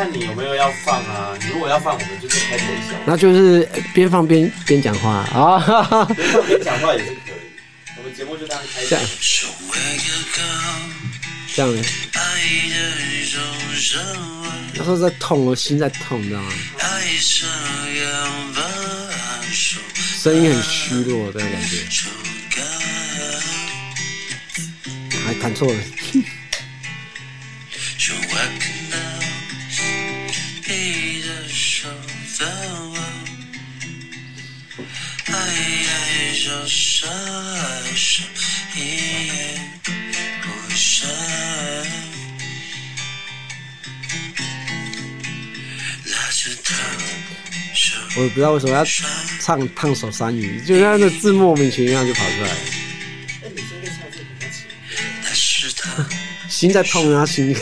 看你有没有要放啊？你如果要放，我们就是开头一小，那就是边放边边讲话啊，边放边讲话也是可以。我们节目就当开这样，这样。那时候在痛，我心在痛，你知道吗？声音很虚弱，这样感觉。还弹错了。我也不知道为什么要唱《烫手山芋》，就那字莫名其妙就跑出来了。心在痛啊，心！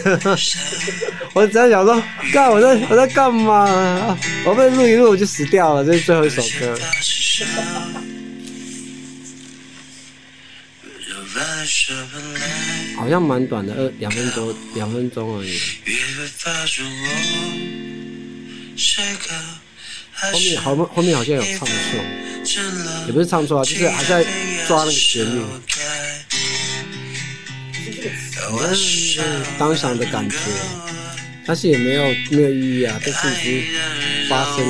我只要想说，干我在我在干嘛？我被录一录我就死掉了，这是最后一首歌。好像蛮短的，二两分多，两分钟而已。后面好，后面好像有唱错，也不是唱错啊，就是还在抓那个旋律。当下的感觉，但是也没有没有意义啊，这是已经发生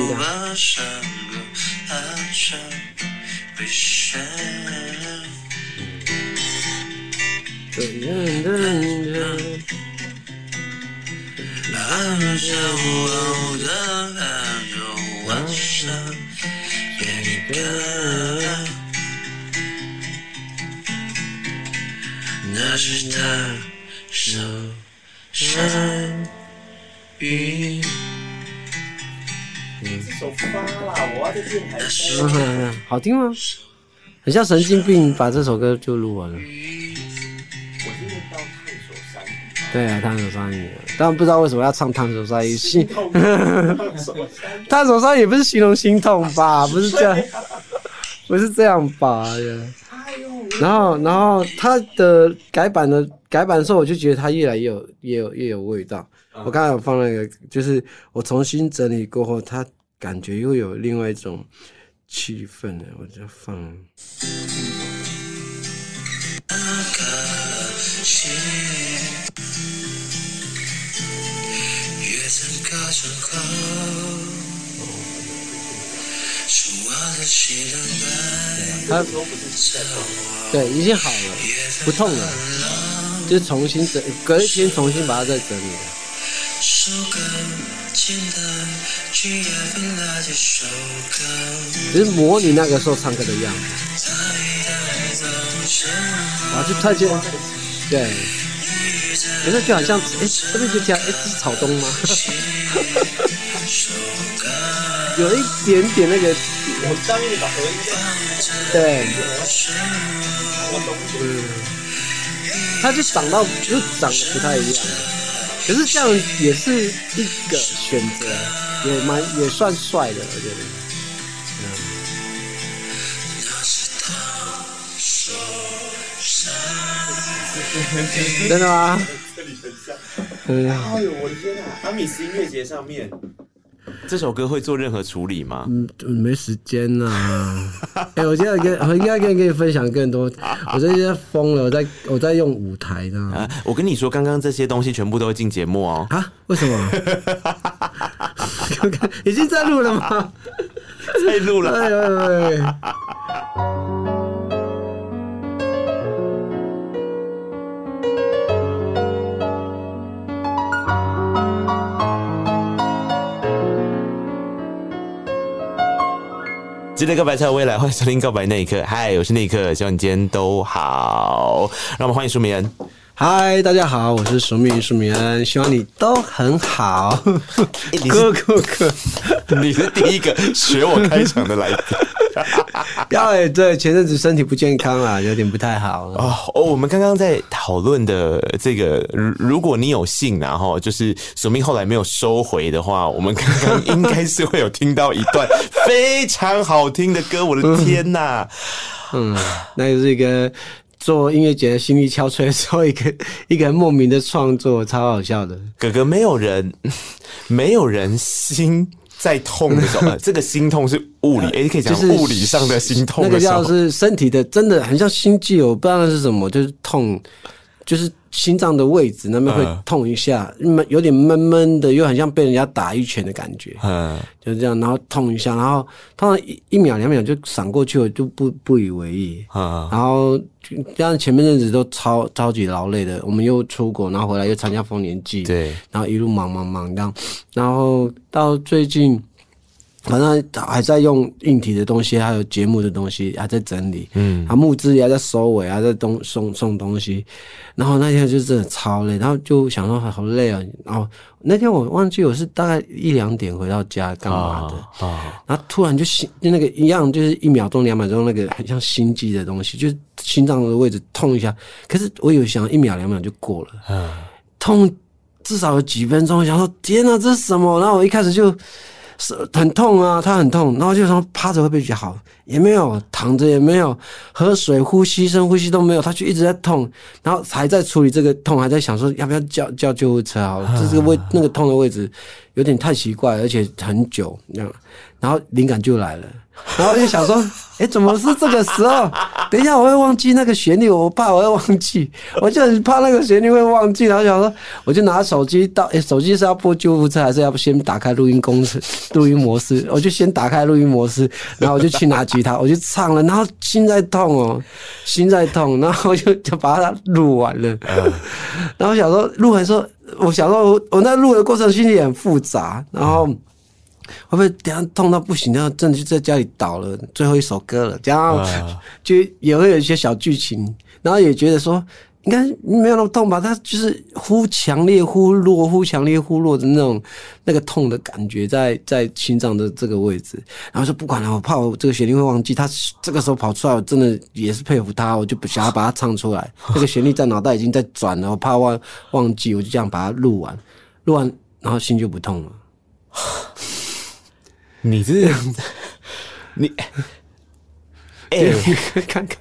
的。那是他手山芋。这首发了，我要在电台说。好听吗？很像神经病，把这首歌就录完了。对啊，烫手山芋。但不知道为什么要唱烫手山芋。心痛。烫手山芋不是形容心痛吧？不是这样，不是这样吧？然后，然后他的改版的改版的时候，我就觉得他越来越有、越有、越有味道。嗯、我刚才有放那个，就是我重新整理过后，他感觉又有另外一种气氛了。我就放。他对，已经好了，不痛了，就重新整，隔一天重新把它再整理了。只是模拟那个时候唱歌的样子。啊，就突然间，对，觉得就好像，哎，这边就这样，哎，这是草东吗？有一点点那个。我上面的合音对，嗯，他就长到就长得不太一样，可是这样也是一个选择，也蛮也算帅的，我觉得。真的吗？嗯。哎呦，我的天哪！阿米斯音乐节上面。这首歌会做任何处理吗？嗯，没时间呐、啊。哎、欸，我现在跟我应该跟跟你分享更多。我最近疯了，我在我在用舞台呢、啊。我跟你说，刚刚这些东西全部都会进节目哦。啊？为什么？已经在录了吗？在录了。哎呦喂！记得告白才有未来，欢迎收听《告白那一刻》。嗨，我是那一刻，希望你今天都好。让我们欢迎舒明恩。嗨，大家好，我是舒明舒明恩，希望你都很好。哥哥哥，你是第一个学我开场的来宾。要哎，对，前阵子身体不健康啊，有点不太好哦。哦，我们刚刚在讨论的这个，如果你有幸然后就是索命后来没有收回的话，我们刚刚应该是会有听到一段非常好听的歌。我的天呐，嗯，那就是一个做音乐节的心力憔悴的时候，一个一个莫名的创作，超好笑的。哥哥，没有人，没有人心在痛的时候，这个心痛是物理，哎、欸，可以讲物理上的心痛的。那个叫是身体的，真的很像心悸，我不知道那是什么，就是痛，就是。心脏的位置那边会痛一下，闷有点闷闷的，又很像被人家打一拳的感觉，嗯，就是这样，然后痛一下，然后通常一一秒两秒就闪过去了，就不不以为意，嗯，然后这样前面阵子都超超级劳累的，我们又出国，然后回来又参加丰年祭，对，然后一路忙忙忙这样，然后到最近。反正还在用硬体的东西，还有节目的东西还在整理，嗯，啊，募资也还在收尾，还在东送送东西，然后那天就真的超累，然后就想说好累啊，然后那天我忘记我是大概一两点回到家干嘛的，啊，然后突然就心就那个一样，就是一秒钟两秒钟那个很像心悸的东西，就是心脏的位置痛一下，可是我有想一秒两秒就过了，嗯，痛至少有几分钟，我想说天哪，这是什么？然后我一开始就。是很痛啊，他很痛，然后就说趴着会不会比较好？也没有，躺着也没有，喝水、呼吸、深呼吸都没有，他就一直在痛，然后还在处理这个痛，还在想说要不要叫叫救护车好了，这是个位那个痛的位置有点太奇怪，而且很久，这样，然后灵感就来了。然后就想说，哎，怎么是这个时候？等一下我会忘记那个旋律，我怕我会忘记，我就很怕那个旋律会忘记。然后想说，我就拿手机到，哎，手机是要播救护车，还是要先打开录音公式、录音模式？我就先打开录音模式，然后我就去拿吉他，我就唱了。然后心在痛哦，心在痛，然后我就就把它录完了。然后想说，录完说，我想说我我那录的过程心里很复杂，然后。会不会等下痛到不行，然后真的就在家里倒了？最后一首歌了，这样 就也会有一些小剧情，然后也觉得说应该没有那么痛吧？他就是忽强烈忽弱，忽强烈忽弱的那种那个痛的感觉在在心脏的这个位置。然后说不管了，我怕我这个旋律会忘记。他这个时候跑出来，我真的也是佩服他，我就不想要把它唱出来。这个旋律在脑袋已经在转了，我怕忘忘记，我就这样把它录完，录完然后心就不痛了。你这样子，你。哎、欸，刚刚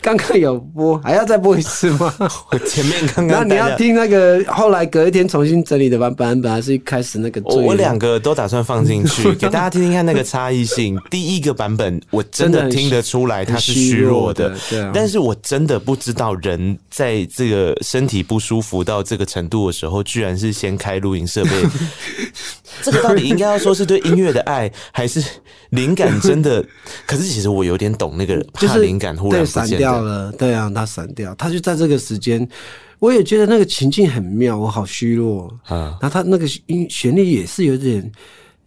刚刚有播，还要再播一次吗？我前面刚刚，那你要听那个后来隔一天重新整理的版本，本来是一开始那个。我两个都打算放进去，给大家听听看那个差异性。第一个版本我真的听得出来它是虚弱的。但是我真的不知道人在这个身体不舒服到这个程度的时候，居然是先开录音设备。这个到底应该要说是对音乐的爱，还是灵感真的？可是其实我有点懂那个。就是灵感忽然闪掉了，对啊，他散掉，他就在这个时间，我也觉得那个情境很妙，我好虚弱啊。然后他那个音旋律也是有点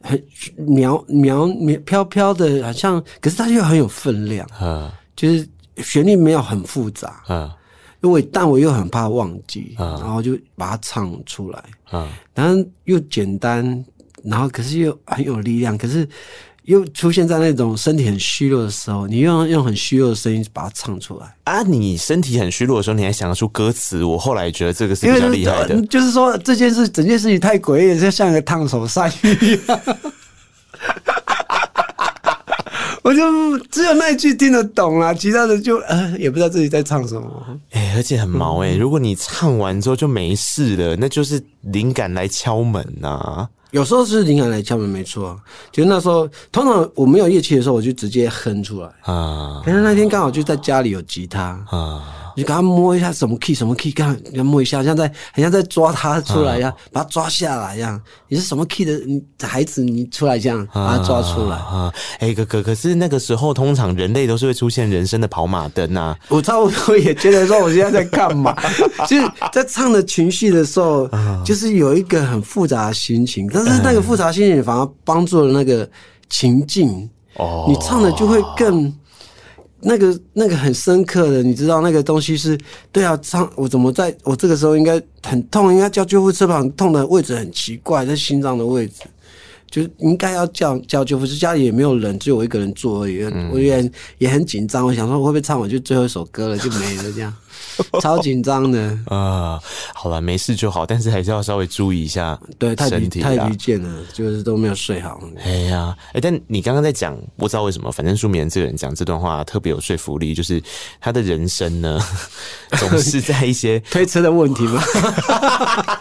很渺渺渺飘飘的，好像，可是他又很有分量啊。就是旋律没有很复杂啊，因为但我又很怕忘记啊，然后就把它唱出来啊。然后又简单，然后可是又很有力量，可是。又出现在那种身体很虚弱的时候，你用用很虚弱的声音把它唱出来啊！你身体很虚弱的时候，你还想得出歌词？我后来觉得这个是比较厉害的。就是说这件事，整件事情太诡异，就像一个烫手山芋一样。我就只有那一句听得懂啦，其他的就呃也不知道自己在唱什么。哎、欸，而且很毛哎、欸！如果你唱完之后就没事了，那就是灵感来敲门呐、啊。有时候是灵感来敲门，没错。就那时候，通常我没有乐器的时候，我就直接哼出来啊。但是那天刚好就在家里有吉他啊。你就给他摸一下什么 key 什么 key，刚给他摸一下，像在很像在抓他出来一样，啊、把他抓下来一样。你是什么 key 的你孩子？你出来这样把他抓出来啊？哎、欸，可可可是那个时候，通常人类都是会出现人生的跑马灯呐、啊。我差不多也觉得说，我现在在干嘛？就是在唱的情绪的时候，就是有一个很复杂的心情，但是那个复杂心情反而帮助了那个情境。哦，你唱的就会更。那个那个很深刻的，你知道那个东西是对啊，唱我怎么在我这个时候应该很痛，应该叫救护车吧？痛的位置很奇怪，在心脏的位置，就应该要叫叫救护车。家里也没有人，只有我一个人坐而已。我也也很紧张，我想说我会不会唱完就最后一首歌了就没了这样。超紧张的啊、呃！好了，没事就好，但是还是要稍微注意一下。对，太疲太疲倦了，就是都没有睡好。哎呀，哎，但你刚刚在讲，不知道为什么，反正舒米恩这个人讲这段话特别有说服力，就是他的人生呢，总是在一些 推车的问题吗？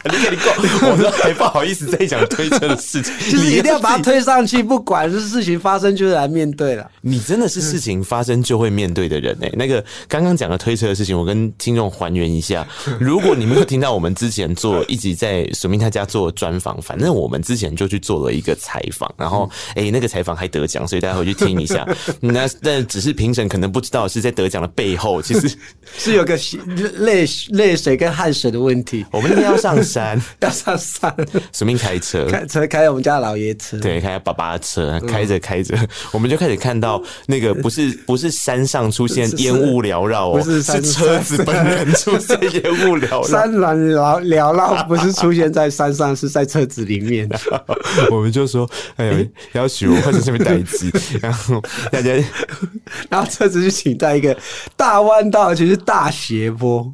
你看你够，我都还不好意思再讲推车的事情，就是一定要把它推上去，不管是事情发生，就是来面对了。你真的是事情发生就会面对的人哎、欸，那个刚刚讲的推车的事情，我跟听众还原一下。如果你没有听到我们之前做一直在索命他家做专访，反正我们之前就去做了一个采访，然后哎、欸，那个采访还得奖，所以大家回去听一下。那但只是评审可能不知道是在得奖的背后，其实 是有个泪泪水跟汗水的问题。我们那天要上山，要上山，索命开车，开车开我们家老爷车，对，开爸爸的车，开着开着，我们就开始看到那个不是不是山上出现烟雾缭绕哦，是车子本人 出现烟雾缭绕，山峦缭缭绕不是出现在山上，是在车子里面。我们就说，哎呦，要许我或者这边待机，然后大家，然后车子就停在一个大弯道，而且是大斜坡。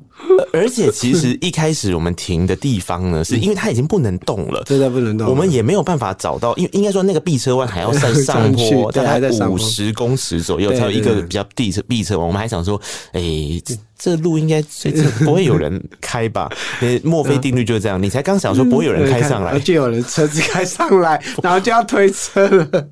而且其实一开始我们停的地方呢，是因为它已经不能动了，真的不能动，我们也没有办法找到，因为应该说那个避车弯还要再上坡，大概五十公尺左右才有一个比较地侧避车弯。我们还想说，哎，这这路应该这不会有人开吧？墨菲定律就是这样，你才刚想说不会有人开上来，就有人车子开上来，然后就要推车了。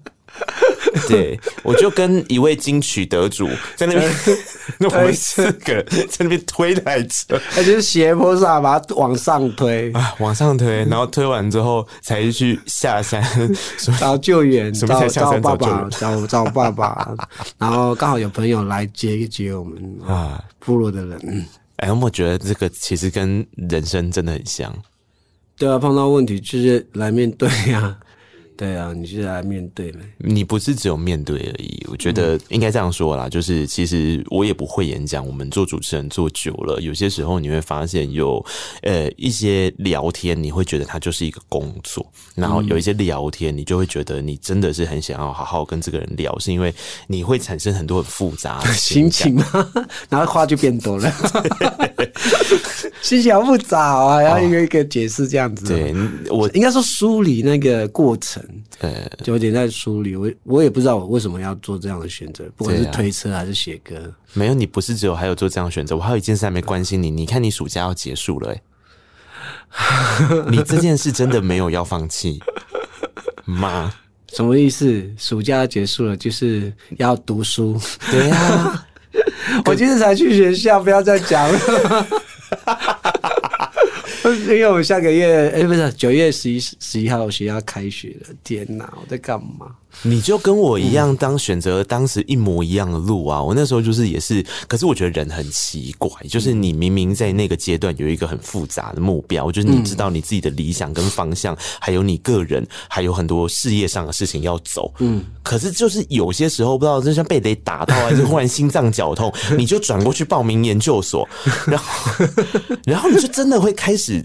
对，我就跟一位金曲得主在那边，那我们四个在那边推台车，他就是斜坡上把它往上推。啊，往上推，然后推完之后才去下山。找救援，找找爸爸，找找爸爸，然后刚好有朋友来接一接我们啊，部落的人。哎，我觉得这个其实跟人生真的很像。对啊，碰到问题就是来面对呀。对啊，你是来面对的。你不是只有面对而已。我觉得应该这样说啦，就是其实我也不会演讲。我们做主持人做久了，有些时候你会发现有呃一些聊天，你会觉得它就是一个工作。然后有一些聊天，你就会觉得你真的是很想要好好跟这个人聊，是因为你会产生很多很复杂的 心情吗？然后话就变多了，心情好复杂啊，然后一个一个解释这样子。对，我应该说梳理那个过程。对，就有点在梳理。我我也不知道我为什么要做这样的选择，不管是推车还是写歌。啊。没有，你不是只有还有做这样的选择，我还有一件事还没关心你。你看，你暑假要结束了，欸，你这件事真的没有要放弃吗？什么意思？暑假要结束了，就是要读书。对呀，啊，我今天才去学校，不要再讲了。因为我下个月，哎、不是九月十一十一号学校开学了。天哪，我在干嘛？你就跟我一样，当选择当时一模一样的路啊！我那时候就是也是，可是我觉得人很奇怪，就是你明明在那个阶段有一个很复杂的目标，就是你知道你自己的理想跟方向，还有你个人还有很多事业上的事情要走，嗯，可是就是有些时候不知道，就像被雷打到，还是忽然心脏绞痛，你就转过去报名研究所，然后，然后你就真的会开始，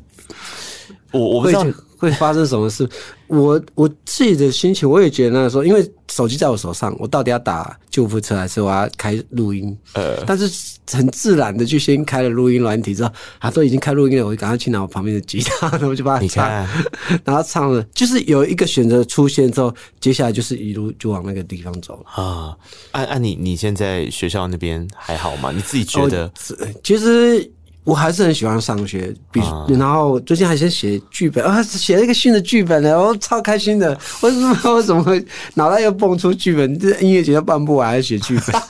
我我不知道。会发生什么事？我我自己的心情，我也觉得那个时候，因为手机在我手上，我到底要打救护车还是我要开录音？呃，但是很自然的就先开了录音软体之后，啊都已经开录音了，我就赶快去拿我旁边的吉他，然后就把它唱，然后唱了，就是有一个选择出现之后，接下来就是一路就往那个地方走了啊。按按你你现在学校那边还好吗？你自己觉得？其实。我还是很喜欢上学，比然后最近还先写剧本啊，写了一个新的剧本呢，我超开心的。为什么？为什么会脑袋又蹦出剧本？这音乐节都办不完，还写剧本。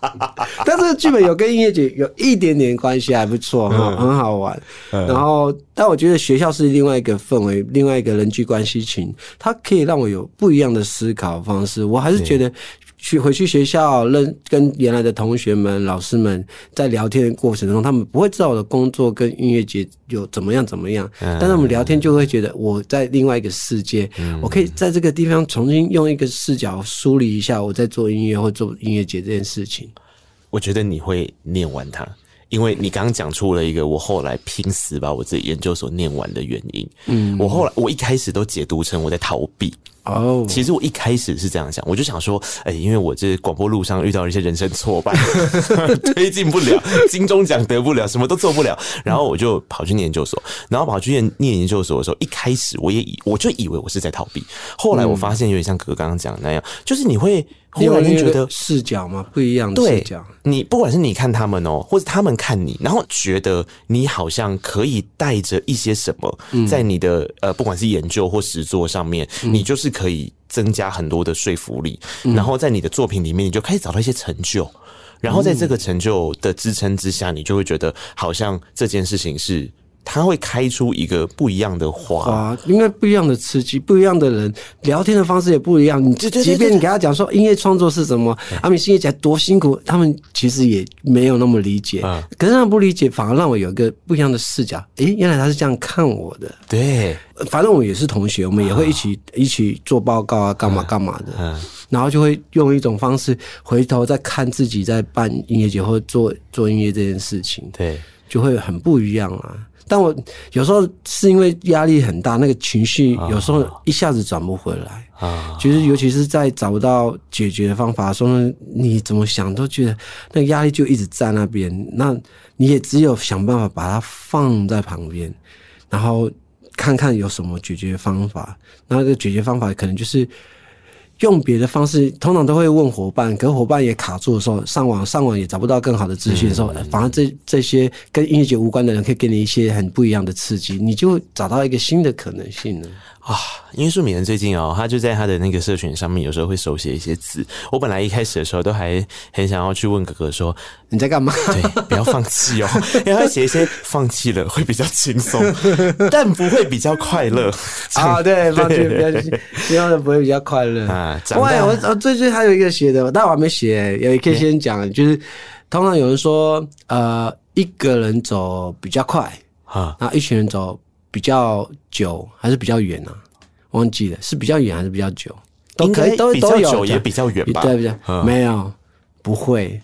但是剧本有跟音乐节有一点点关系，还不错，很很好玩。然后，但我觉得学校是另外一个氛围，另外一个人际关系群，它可以让我有不一样的思考方式。我还是觉得。去回去学校，认跟原来的同学们、老师们在聊天的过程中，他们不会知道我的工作跟音乐节有怎么样怎么样，但是我们聊天就会觉得我在另外一个世界，我可以在这个地方重新用一个视角梳理一下我在做音乐或做音乐节这件事情。我觉得你会念完它，因为你刚刚讲出了一个我后来拼死把我自己研究所念完的原因。嗯，我后来我一开始都解读成我在逃避。哦，其实我一开始是这样想，我就想说，哎，因为我这广播路上遇到了一些人生挫败，推进不了，金钟奖得不了，什么都做不了，然后我就跑去念研究所，然后跑去念念研究所的时候，一开始我也以我就以为我是在逃避，后来我发现有点像哥哥刚刚讲的那样，就是你会。忽然间觉得视角嘛，不一样的视角。你不管是你看他们哦，或者他们看你，然后觉得你好像可以带着一些什么，在你的呃，不管是研究或实作上面，你就是可以增加很多的说服力。然后在你的作品里面，你就开始找到一些成就。然后在这个成就的支撑之下，你就会觉得好像这件事情是。他会开出一个不一样的花，因为不一样的刺激，不一样的人聊天的方式也不一样。你就即便你给他讲说音乐创作是什么，阿米星爷讲多辛苦，他们其实也没有那么理解。可是他们不理解，反而让我有一个不一样的视角。诶，原来他是这样看我的。对，反正我们也是同学，我们也会一起一起做报告啊，干嘛干嘛的。然后就会用一种方式回头再看自己在办音乐节或做做音乐这件事情，对，就会很不一样啊。但我有时候是因为压力很大，那个情绪有时候一下子转不回来啊。其实尤其是在找不到解决的方法的时候，你怎么想都觉得那个压力就一直在那边。那你也只有想办法把它放在旁边，然后看看有什么解决方法。那个解决方法可能就是。用别的方式，通常都会问伙伴，可伙伴也卡住的时候，上网上网也找不到更好的资讯的时候，反而这这些跟音乐节无关的人可以给你一些很不一样的刺激，你就找到一个新的可能性了。啊，因为舒米恩最近哦，他就在他的那个社群上面，有时候会手写一些字。我本来一开始的时候都还很想要去问哥哥说：“你在干嘛？” 对，不要放弃哦，因为他写一些放弃了会比较轻松，但不会比较快乐啊。对，放弃比较轻松的不会比较快乐啊。对，我我最近还有一个写的，但我还没写，也可以先讲，就是通常有人说，呃，一个人走比较快啊，然后一群人走。比较久还是比较远呢？忘记了，是比较远还是比较久？都可以，都比较久也比较远吧？对不对？没有，不会。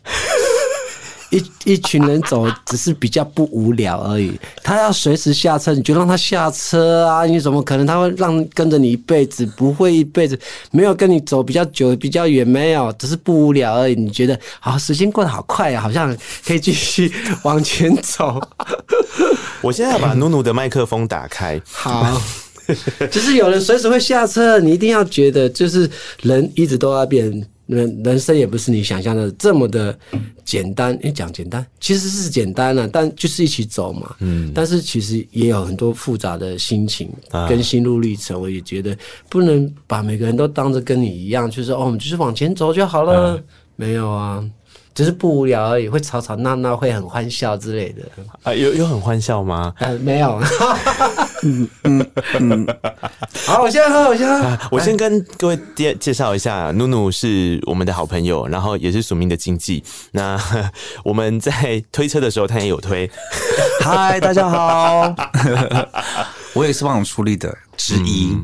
一一群人走只是比较不无聊而已。他要随时下车，你就让他下车啊！你怎么可能他会让跟着你一辈子？不会一辈子，没有跟你走比较久、比较远，没有，只是不无聊而已。你觉得好，时间过得好快啊，好像可以继续往前走。我现在要把努努的麦克风打开。好，就是有人随时会下车，你一定要觉得，就是人一直都在变。人人生也不是你想象的这么的简单。你，讲简单其实是简单了，啊，但就是一起走嘛。嗯，但是其实也有很多复杂的心情跟心路历程。我也觉得不能把每个人都当着跟你一样，就是哦，我们就是往前走就好了。没有啊。只是不无聊而已，会吵吵闹闹，会很欢笑之类的。啊，有有很欢笑吗？呃，没有。嗯嗯嗯。好，我先喝，我先喝。我先跟各位介介绍一下，努努是我们的好朋友，然后也是署名的经纪。那 我们在推车的时候，他也有推。嗨，大家好。我也是帮我出力的之一。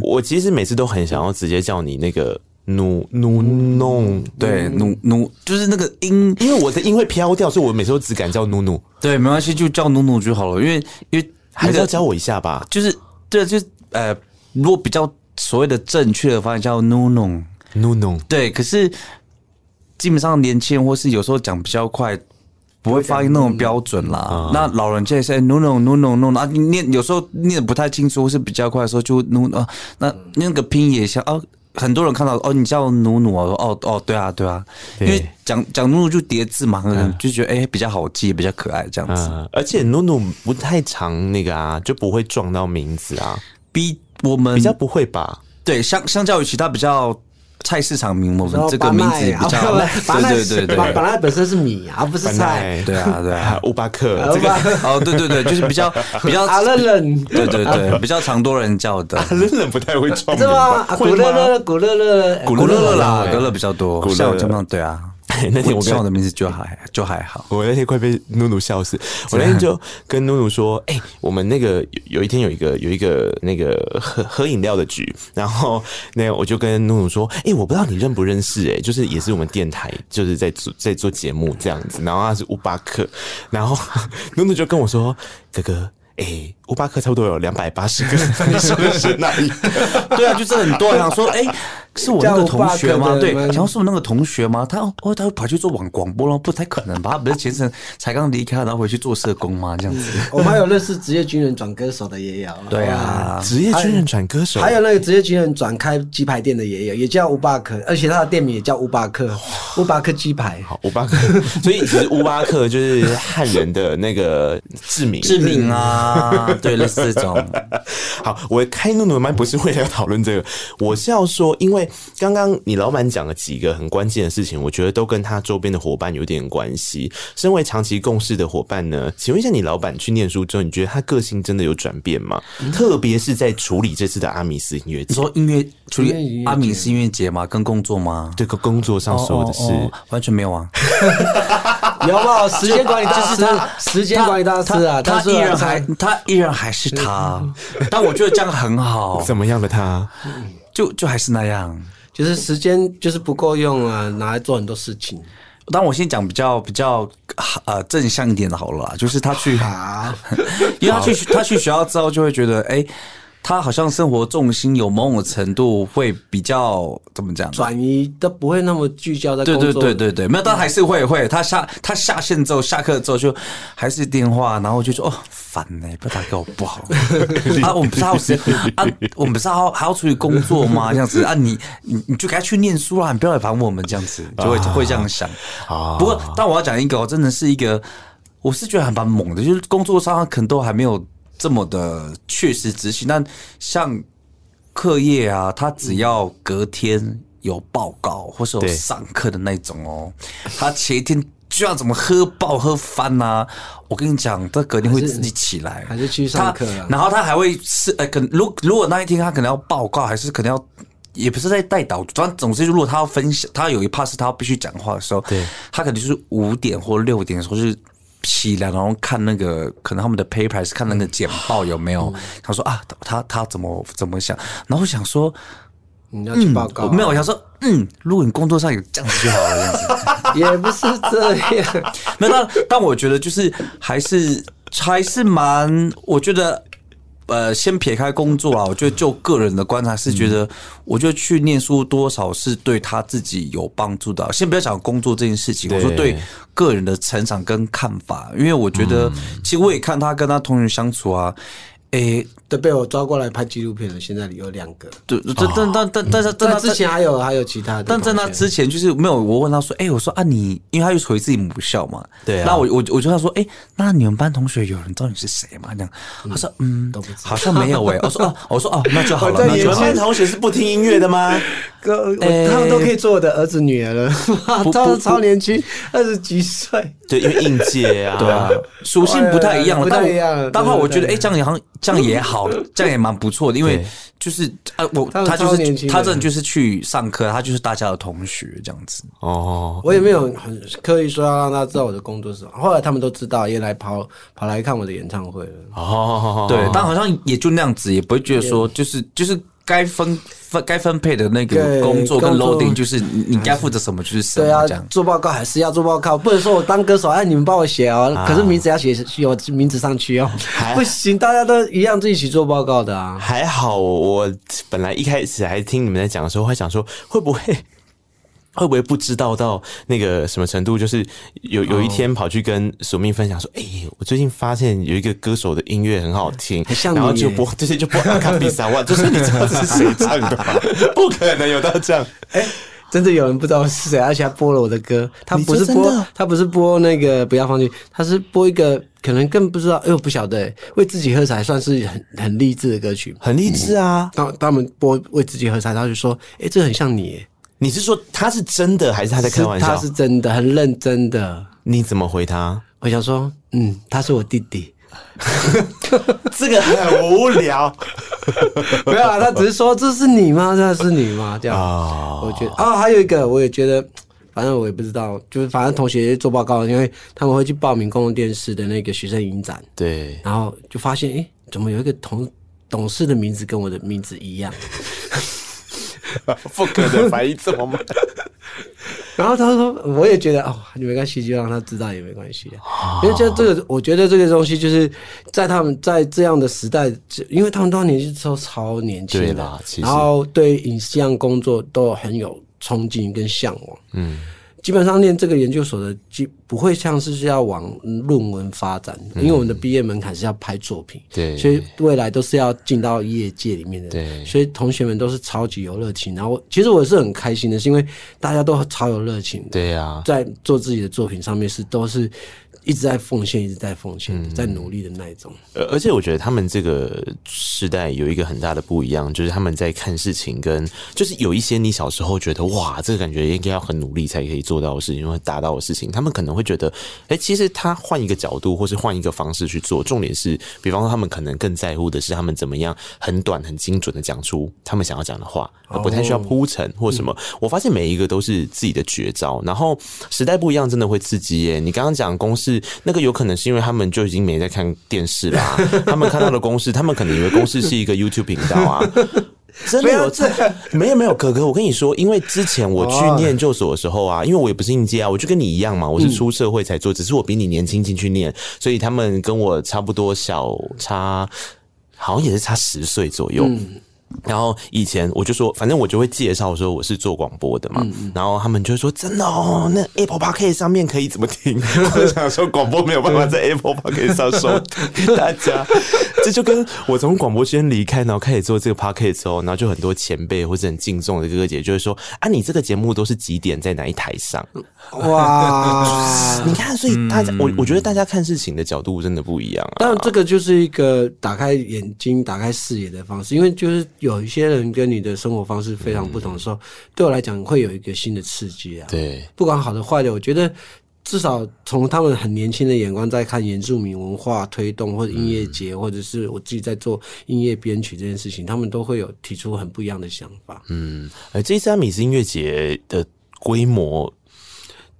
我其实每次都很想要直接叫你那个。努努弄，对，努努就是那个音，因为我的音会飘掉，所以我每次都只敢叫努努。对，没关系，就叫努努就好了。因为因为还是要教我一下吧。就是对，就是呃，如果比较所谓的正确的发音叫努努努努。对，可是基本上年轻人或是有时候讲比较快，不会发音那种标准啦。那老人家也是努努努努努啊，你念有时候念的不太清楚，或是比较快的时候就努啊，那那个拼也像啊。很多人看到哦，你叫努努啊，哦哦，对啊对啊，因为讲讲努努就叠字嘛，就觉得哎比较好记，比较可爱这样子。而且努努不太长那个啊，就不会撞到名字啊，比我们比较不会吧？对，相相较于其他比较。菜市场名，我们这个名字比较，对对对对，本来本身是米而不是菜，对啊 对啊，乌巴克，这个哦对对对，就是比较比较阿乐乐，对对对，比较常多人叫的，阿乐乐不太会撞名，是吗？古乐乐，古乐乐，古乐乐啦，古乐乐比较多，古乐乐，对啊。那天我跟我的名字就还就还好，我那天快被努努笑死。我那天就跟努努说：“哎、欸，我们那个有一天有一个有一个那个喝喝饮料的局，然后那我就跟努努说：哎、欸，我不知道你认不认识、欸，哎，就是也是我们电台就是在做在做节目这样子。然后他是乌巴克，然后 努努就跟我说：哥哥。”哎，乌巴克差不多有两百八十个，你说的是哪一个？对啊，就是很多人想说，哎。是我那个同学吗？对，然后是我那个同学吗？他哦，他会跑去做网广播了，不太可能吧？他不是前程才刚离开，然后回去做社工吗？这样子。我们还有认识职业军人转歌手的也有。对啊，职业军人转歌手，还有那个职业军人转开鸡排店的也有，也叫乌巴克，而且他的店名也叫乌巴克，乌巴克鸡排。好，乌巴克，所以其实乌巴克就是汉人的那个志明，志明啊，对，类似这种。好，我开怒怒的麦不是为了要讨论这个，我是要说，因为。刚刚你老板讲了几个很关键的事情，我觉得都跟他周边的伙伴有点关系。身为长期共事的伙伴呢，请问一下，你老板去念书之后，你觉得他个性真的有转变吗？嗯、特别是在处理这次的阿米斯音乐节，你说音乐处理阿米斯音乐节吗？跟工作吗？对，跟工作上所有的事、哦哦哦、完全没有啊。有没有时间管理大师？他时间管理大师啊，他依然还他依然还是他，但我觉得这样很好。怎么样的他？就就还是那样。就是时间就是不够用啊，拿来做很多事情。但我先讲比较比较呃正向一点的好了啦，就是他去，因为他去他去学校之后就会觉得哎。欸他好像生活重心有某种程度会比较怎么讲？转移都不会那么聚焦在工作。对对对对对，没有，但还是会会。他下他下线之后，下课之后就还是电话，然后就说哦烦呢，不要打给我不好 啊，我们不是还有时间啊，我们不是还要还要出去工作吗？这样子啊，你你你就该去念书啦，你不要来烦我们这样子，就会会这样想。啊，不过但我要讲一个，真的是一个，我是觉得还蛮猛的，就是工作上可能都还没有。这么的确实执行，但像课业啊，他只要隔天有报告或是有上课的那种哦，他前一天就要怎么喝爆喝翻呐、啊？我跟你讲，他隔天会自己起来，还是去上课，然后他还会是呃，可能如如果那一天他可能要报告，还是可能要，也不是在带导，反正总之，如果他要分享，他有一 part 是他必须讲话的时候，对，他可能就是五点或六点的时候就是。起来，然后看那个可能他们的 paper 是看那个简报有没有。他说啊，他他怎么怎么想？然后我想说，你要去报告、啊嗯？没有，我想说，嗯，如果你工作上有这样子就好了，这样子 也不是这样。没有，但但我觉得就是还是还是蛮，我觉得。呃，先撇开工作啊，我觉得就个人的观察是觉得，我觉得去念书多少是对他自己有帮助的。先不要讲工作这件事情，我说对个人的成长跟看法，因为我觉得，其实我也看他跟他同学相处啊。诶、欸，都被我抓过来拍纪录片了。现在有两个，对，但但但但但是在之前还有还有其他的，但在那之前就是没有。我问他说：“哎、欸，我说啊，你因为他又回自己母校嘛，对啊。那我我我就他说：哎、欸，那你们班同学有人知道你是谁吗？这样，他说：嗯，都不，好像没有哎、欸。我说哦，我说哦，那就好了。你们班同学是不听音乐的吗？哥，他们都可以做我的儿子女儿了，超超年轻，二十几岁。对，因为应届啊，对啊，属性不太一样了，不太一样。当然，我觉得哎，这样也好像，这样也好，这样也蛮不错的。因为就是啊，我他就是他这就是去上课，他就是大家的同学这样子。哦，我也没有很刻意说要让他知道我的工作是什么。后来他们都知道，也来跑跑来看我的演唱会了。哦，对，但好像也就那样子，也不会觉得说就是就是。该分分该分配的那个工作跟 loading，就是你你该负责什么就是什么。对啊，做报告还是要做报告，不能说我当歌手，哎，你们帮我写哦，可是名字要写写我名字上去哦，不行，大家都一样，自己去做报告的啊。还好，我本来一开始还听你们在讲的时候，还想说会不会。会不会不知道到那个什么程度？就是有有一天跑去跟索命分享说：“哎、欸，我最近发现有一个歌手的音乐很好听，像然后就播 这些就播阿卡比萨万，就是你知道是谁唱的吗？不可能有到这样。哎、欸，真的有人不知道是谁，而且还播了我的歌。他不是播，他不是播那个不要放弃，他是播一个可能更不知道。哎，我不晓得，为自己喝彩算是很很励志的歌曲，很励志啊。他他们播为自己喝彩，他就说：哎、欸，这很像你。”你是说他是真的还是他在开玩笑？他是真的，很认真的。你怎么回他？我想说，嗯，他是我弟弟。这个很无聊。没有啊，他只是说这是你吗？这是你吗？这样。Oh. 我觉得啊、哦，还有一个，我也觉得，反正我也不知道，就是反正同学做报告，因为他们会去报名公共电视的那个学生影展。对。然后就发现，哎，怎么有一个同董事的名字跟我的名字一样？不可能反应这么慢。然后他说，我也觉得哦，你没关系，就让他知道也没关系。因为这这个，我觉得这个东西就是在他们在这样的时代，因为他们当年是都超年轻的，然后对影像工作都很有憧憬跟向往。嗯。基本上念这个研究所的，就不会像是要往论文发展，因为我们的毕业门槛是要拍作品，对，所以未来都是要进到业界里面的，对，所以同学们都是超级有热情。然后，其实我是很开心的，是因为大家都超有热情，对呀，在做自己的作品上面是都是。一直在奉献，一直在奉献，在努力的那一种。而、嗯、而且我觉得他们这个时代有一个很大的不一样，就是他们在看事情跟就是有一些你小时候觉得哇，这个感觉应该要很努力才可以做到的事情，或达到的事情，他们可能会觉得，哎、欸，其实他换一个角度，或是换一个方式去做。重点是，比方说他们可能更在乎的是他们怎么样很短、很精准的讲出他们想要讲的话，而不太需要铺陈或什么。我发现每一个都是自己的绝招。然后时代不一样，真的会刺激耶。你刚刚讲公式。那个有可能是因为他们就已经没在看电视啦，他们看到的公式，他们可能以为公式是一个 YouTube 频道啊，真的有这 没有没有，可可我跟你说，因为之前我去念研究所的时候啊，因为我也不是应届啊，我就跟你一样嘛，我是出社会才做，只是我比你年轻进去念，所以他们跟我差不多小差，好像也是差十岁左右。然后以前我就说，反正我就会介绍说我是做广播的嘛，嗯、然后他们就说真的哦，那 Apple Podcast 上面可以怎么听？我想说广播没有办法在 Apple Podcast 上收听，大家这就跟我从广播圈离开，然后开始做这个 Podcast 之后，然后就很多前辈或者很敬重的哥哥姐就会说啊，你这个节目都是几点在哪一台上？哇，你看，所以大家、嗯、我我觉得大家看事情的角度真的不一样啊。当然，这个就是一个打开眼睛、打开视野的方式，因为就是。有一些人跟你的生活方式非常不同的时候，嗯、对我来讲会有一个新的刺激啊。对，不管好的坏的，我觉得至少从他们很年轻的眼光在看原住民文化推动或者音乐节，嗯、或者是我自己在做音乐编曲这件事情，他们都会有提出很不一样的想法。嗯，而这一次阿米斯音乐节的规模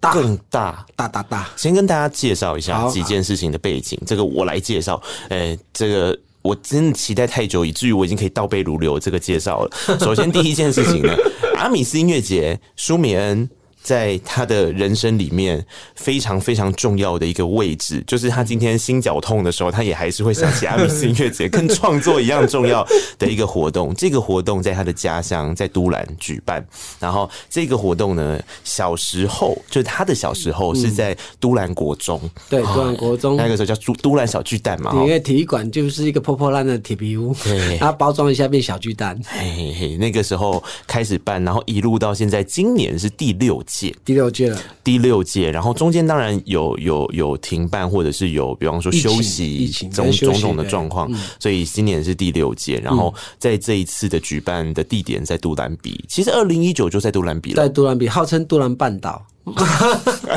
更大，大大大。先跟大家介绍一下几件事情的背景，这个我来介绍。诶，这个。我真的期待太久，以至于我已经可以倒背如流这个介绍了。首先，第一件事情呢，阿米斯音乐节，舒米恩。在他的人生里面非常非常重要的一个位置，就是他今天心绞痛的时候，他也还是会想起阿米斯音乐节，跟创作一样重要的一个活动。这个活动在他的家乡，在都兰举办。然后这个活动呢，小时候就是他的小时候是在都兰国中，对，都兰国中那个时候叫都都兰小巨蛋嘛。因为体育馆就是一个破破烂的铁皮屋，对，他包装一下变小巨蛋。嘿嘿嘿，那个时候开始办，然后一路到现在，今年是第六。届第六届。了，第六届，然后中间当然有有有停办，或者是有比方说休息种种种的状况，所以今年是第六届。然后在这一次的举办的地点在杜兰比，其实二零一九就在杜兰比了，在杜兰比号称杜兰半岛，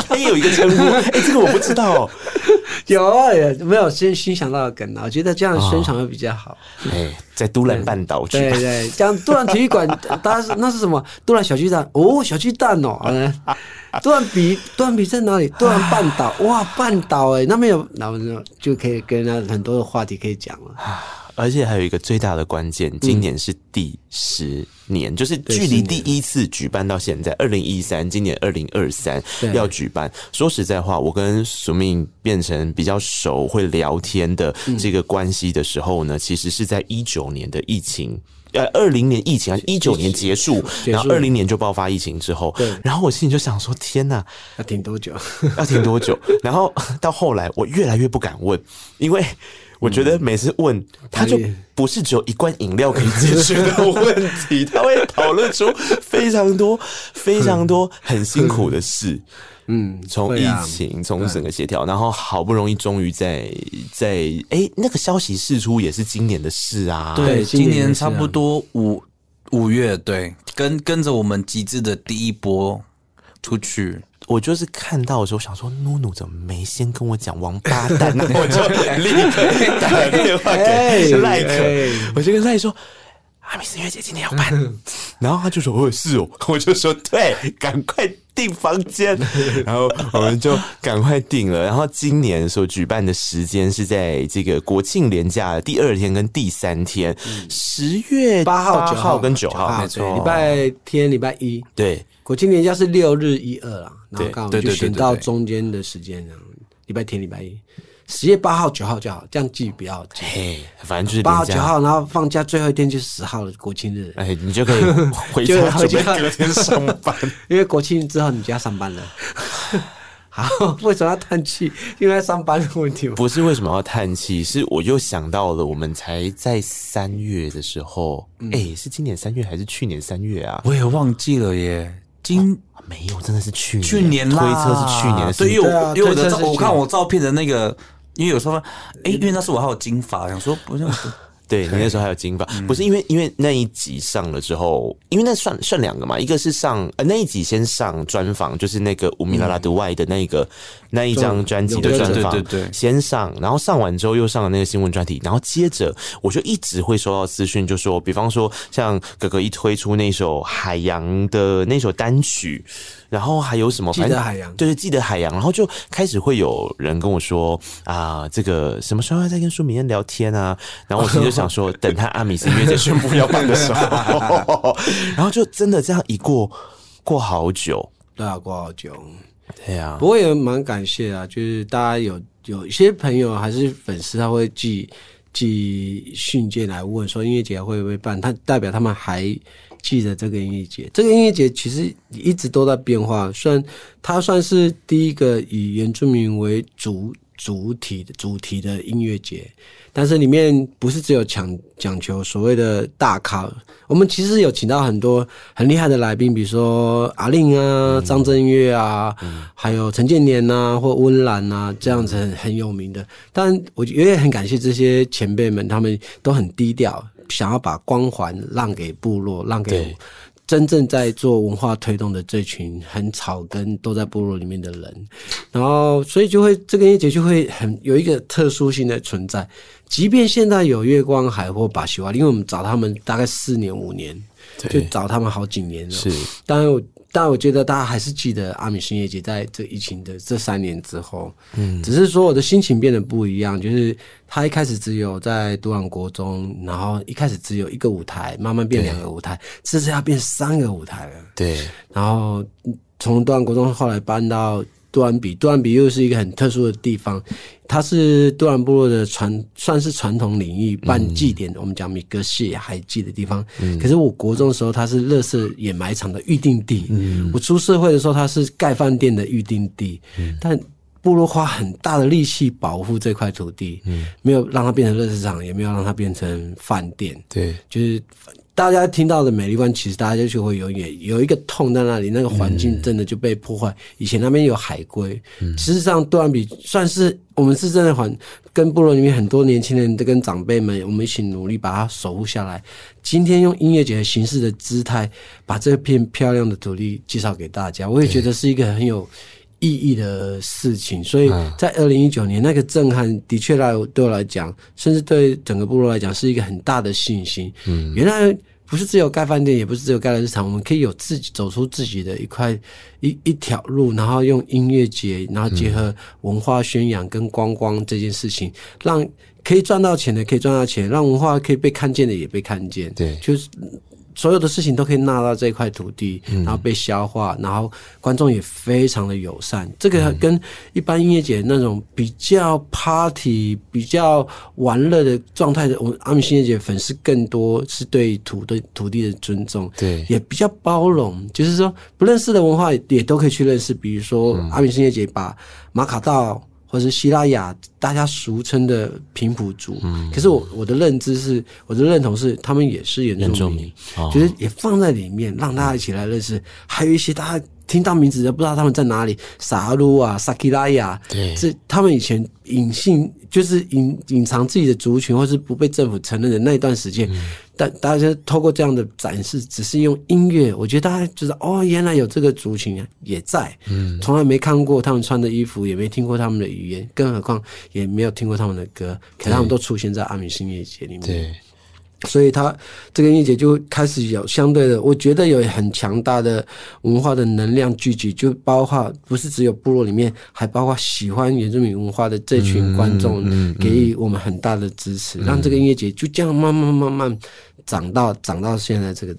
它也有一个称呼，哎，这个我不知道。有啊，也没有先新想到梗啊，我觉得这样宣传会比较好。哎，在都兰半岛去，对对，这样都兰体育馆，大家是那是什么？都兰小巨蛋哦，小巨蛋哦，都兰比都兰比在哪里？都兰半岛哇，半岛哎，那边有，然后就可以跟他很多的话题可以讲了。而且还有一个最大的关键，今年是第十年，嗯、就是距离第一次举办到现在，二零一三，今年二零二三要举办。说实在话，我跟苏命变成比较熟、会聊天的这个关系的时候呢，嗯、其实是在一九年的疫情，呃，二零年疫情一九年结束，然后二零年就爆发疫情之后，对，然后我心里就想说：天呐，要停多久？要停多久？然后到后来，我越来越不敢问，因为。我觉得每次问他，就不是只有一罐饮料可以解决的问题，他会讨论出非常多、非常多很辛苦的事。嗯，从疫情，从整个协调，然后好不容易终于在在哎，那个消息释出也是今年的事啊。对，今年差不多五五月，对，跟跟着我们极致的第一波出去。我就是看到的时候想说，努努怎么没先跟我讲王八蛋呢？我就立刻打电话给赖可，我就跟赖说，阿米斯月姐今天要办，然后他就说哦是哦，我就说对，赶快订房间，然后我们就赶快订了。然后今年所举办的时间是在这个国庆连假的第二天跟第三天，十月八号、九号跟九号，没错，礼拜天、礼拜一，对。国庆年假是六日一二啦，然后刚好就选到中间的时间，礼拜天、礼拜一，十月八号、九号就好，这样记比较记。嘿，反正就是八号、九号，然后放假最后一天就是十号的国庆日，哎，你就可以 回家准备隔天上班，因为国庆之后你就要上班了。好，为什么要叹气？因为上班的问题吗？不是为什么要叹气，是我又想到了，我们才在三月的时候，哎、嗯欸，是今年三月还是去年三月啊？我也忘记了耶。今、啊、没有，真的是去年。去年推车是去年的事，所以我、啊、因为我的我看我照片的那个，因为有时候，哎、欸，因为那时候我还有金发，想说不是。对，你那时候还有金发，嗯、不是因为因为那一集上了之后，因为那算算两个嘛，一个是上呃那一集先上专访，就是那个乌米拉拉独外的那个、嗯、那一张专辑的专访，对对对，先上，然后上完之后又上了那个新闻专题，然后接着我就一直会收到资讯，就说，比方说像哥哥一推出那首海洋的那首单曲。然后还有什么？记得海洋，对对，记得海洋。然后就开始会有人跟我说啊，这个什么时候要再跟舒明恩聊天啊？然后我心里就想说，等他阿米斯音乐节宣布要办的时候，然后就真的这样一过过好久，对啊，过好久，对啊。不过也蛮感谢啊，就是大家有有一些朋友还是粉丝，他会寄寄信件来问说音乐节会不会办，他代表他们还。记得这个音乐节，这个音乐节其实一直都在变化。虽然它算是第一个以原住民为主主体的主题的音乐节，但是里面不是只有讲讲求所谓的大咖。我们其实有请到很多很厉害的来宾，比如说阿令啊、张震岳啊，嗯、还有陈建年啊或温岚啊这样子很很有名的。但我也很感谢这些前辈们，他们都很低调。想要把光环让给部落，让给真正在做文化推动的这群很草根都在部落里面的人，然后所以就会这个音乐节就会很有一个特殊性的存在。即便现在有月光海或巴西瓦，因为我们找他们大概四年五年，就找他们好几年了。是，当然我。但我觉得大家还是记得阿米新叶节在这疫情的这三年之后，嗯，只是说我的心情变得不一样，就是他一开始只有在读完国中，然后一开始只有一个舞台，慢慢变两个舞台，这次要变三个舞台了。对，然后从读完国中后来搬到。杜兰比，杜兰比又是一个很特殊的地方，它是杜兰部落的传，算是传统领域办祭典，嗯、我们讲米格谢海祭的地方。嗯、可是我国中的时候，它是乐色掩埋场的预定地。嗯、我出社会的时候，它是盖饭店的预定地。嗯、但部落花很大的力气保护这块土地，嗯、没有让它变成垃圾场，也没有让它变成饭店。对，就是。大家听到的美丽湾，其实大家就会有点有一个痛在那里，那个环境真的就被破坏。嗯、以前那边有海龟，嗯、事实上，杜兰比算是我们是真的环，跟部落里面很多年轻人都跟长辈们，我们一起努力把它守护下来。今天用音乐节的形式的姿态，把这片漂亮的土地介绍给大家，我也觉得是一个很有意义的事情，所以在二零一九年那个震撼的确来对我来讲，甚至对整个部落来讲是一个很大的信心。嗯，原来不是只有盖饭店，也不是只有盖垃圾场，我们可以有自己走出自己的一块一一条路，然后用音乐节，然后结合文化宣扬跟观光这件事情，让可以赚到钱的可以赚到钱，让文化可以被看见的也被看见。对，就是。所有的事情都可以纳到这块土地，然后被消化，然后观众也非常的友善。这个跟一般音乐节那种比较 party、比较玩乐的状态的，我们阿米新乐节粉丝更多是对土的土地的尊重，对，也比较包容，就是说不认识的文化也都可以去认识。比如说阿米新乐节把马卡道。或是希腊雅，大家俗称的平埔族，嗯，可是我我的认知是，我的认同是，他们也是原住民，哦、就是也放在里面，让大家一起来认识。嗯、还有一些大家听到名字都不知道他们在哪里，撒鲁啊、萨基拉呀，对，这他们以前隐性，就是隐隐藏自己的族群，或是不被政府承认的那一段时间。嗯但大家透过这样的展示，只是用音乐，我觉得大家知道哦，原来有这个族群也在，嗯，从来没看过他们穿的衣服，也没听过他们的语言，更何况也没有听过他们的歌，可他们都出现在阿米新月节里面。对。所以，他这个音乐节就开始有相对的，我觉得有很强大的文化的能量聚集，就包括不是只有部落里面，还包括喜欢原住民文化的这群观众，给予我们很大的支持，让这个音乐节就这样慢慢慢慢长到长到现在这个。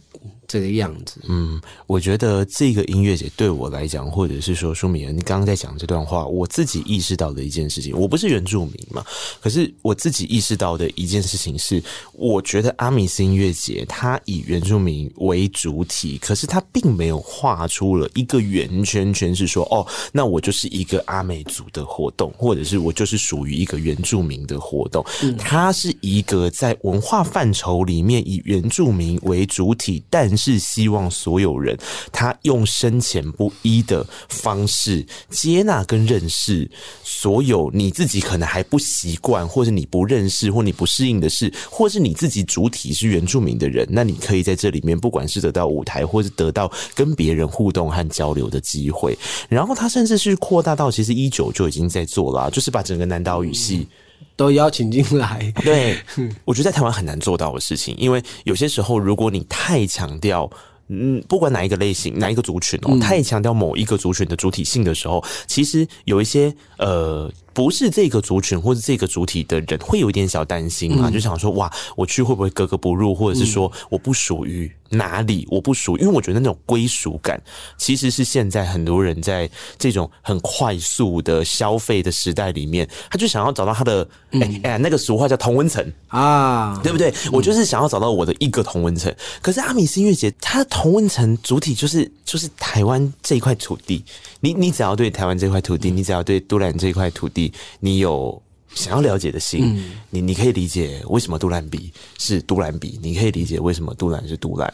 这个样子。嗯，我觉得这个音乐节对我来讲，或者是说舒敏，你刚刚在讲这段话，我自己意识到的一件事情，我不是原住民嘛，可是我自己意识到的一件事情是，我觉得阿米斯音乐节它以原住民为主体，可是它并没有画出了一个圆圈圈，是说哦，那我就是一个阿美族的活动，或者是我就是属于一个原住民的活动，它是一个在文化范畴里面以原住民为主体，但是是希望所有人他用深浅不一的方式接纳跟认识所有你自己可能还不习惯，或者你不认识或你不适应的事，或是你自己主体是原住民的人，那你可以在这里面，不管是得到舞台，或是得到跟别人互动和交流的机会。然后他甚至是扩大到，其实一九就已经在做了，就是把整个南岛语系。都邀请进来，对，我觉得在台湾很难做到的事情，因为有些时候，如果你太强调，嗯，不管哪一个类型、哪一个族群哦，太强调某一个族群的主体性的时候，其实有一些呃。不是这个族群或者这个主体的人会有一点小担心嘛？就想说哇，我去会不会格格不入，或者是说我不属于哪里，我不属于，因为我觉得那种归属感其实是现在很多人在这种很快速的消费的时代里面，他就想要找到他的哎哎，那个俗话叫同温层啊，对不对？我就是想要找到我的一个同温层。可是阿米斯音乐节，它的同温层主体就是就是台湾这一块土地。你你只要对台湾这块土地，你只要对都兰这块土地，你有想要了解的心，嗯、你你可以理解为什么杜兰比是杜兰比，你可以理解为什么杜兰是杜兰，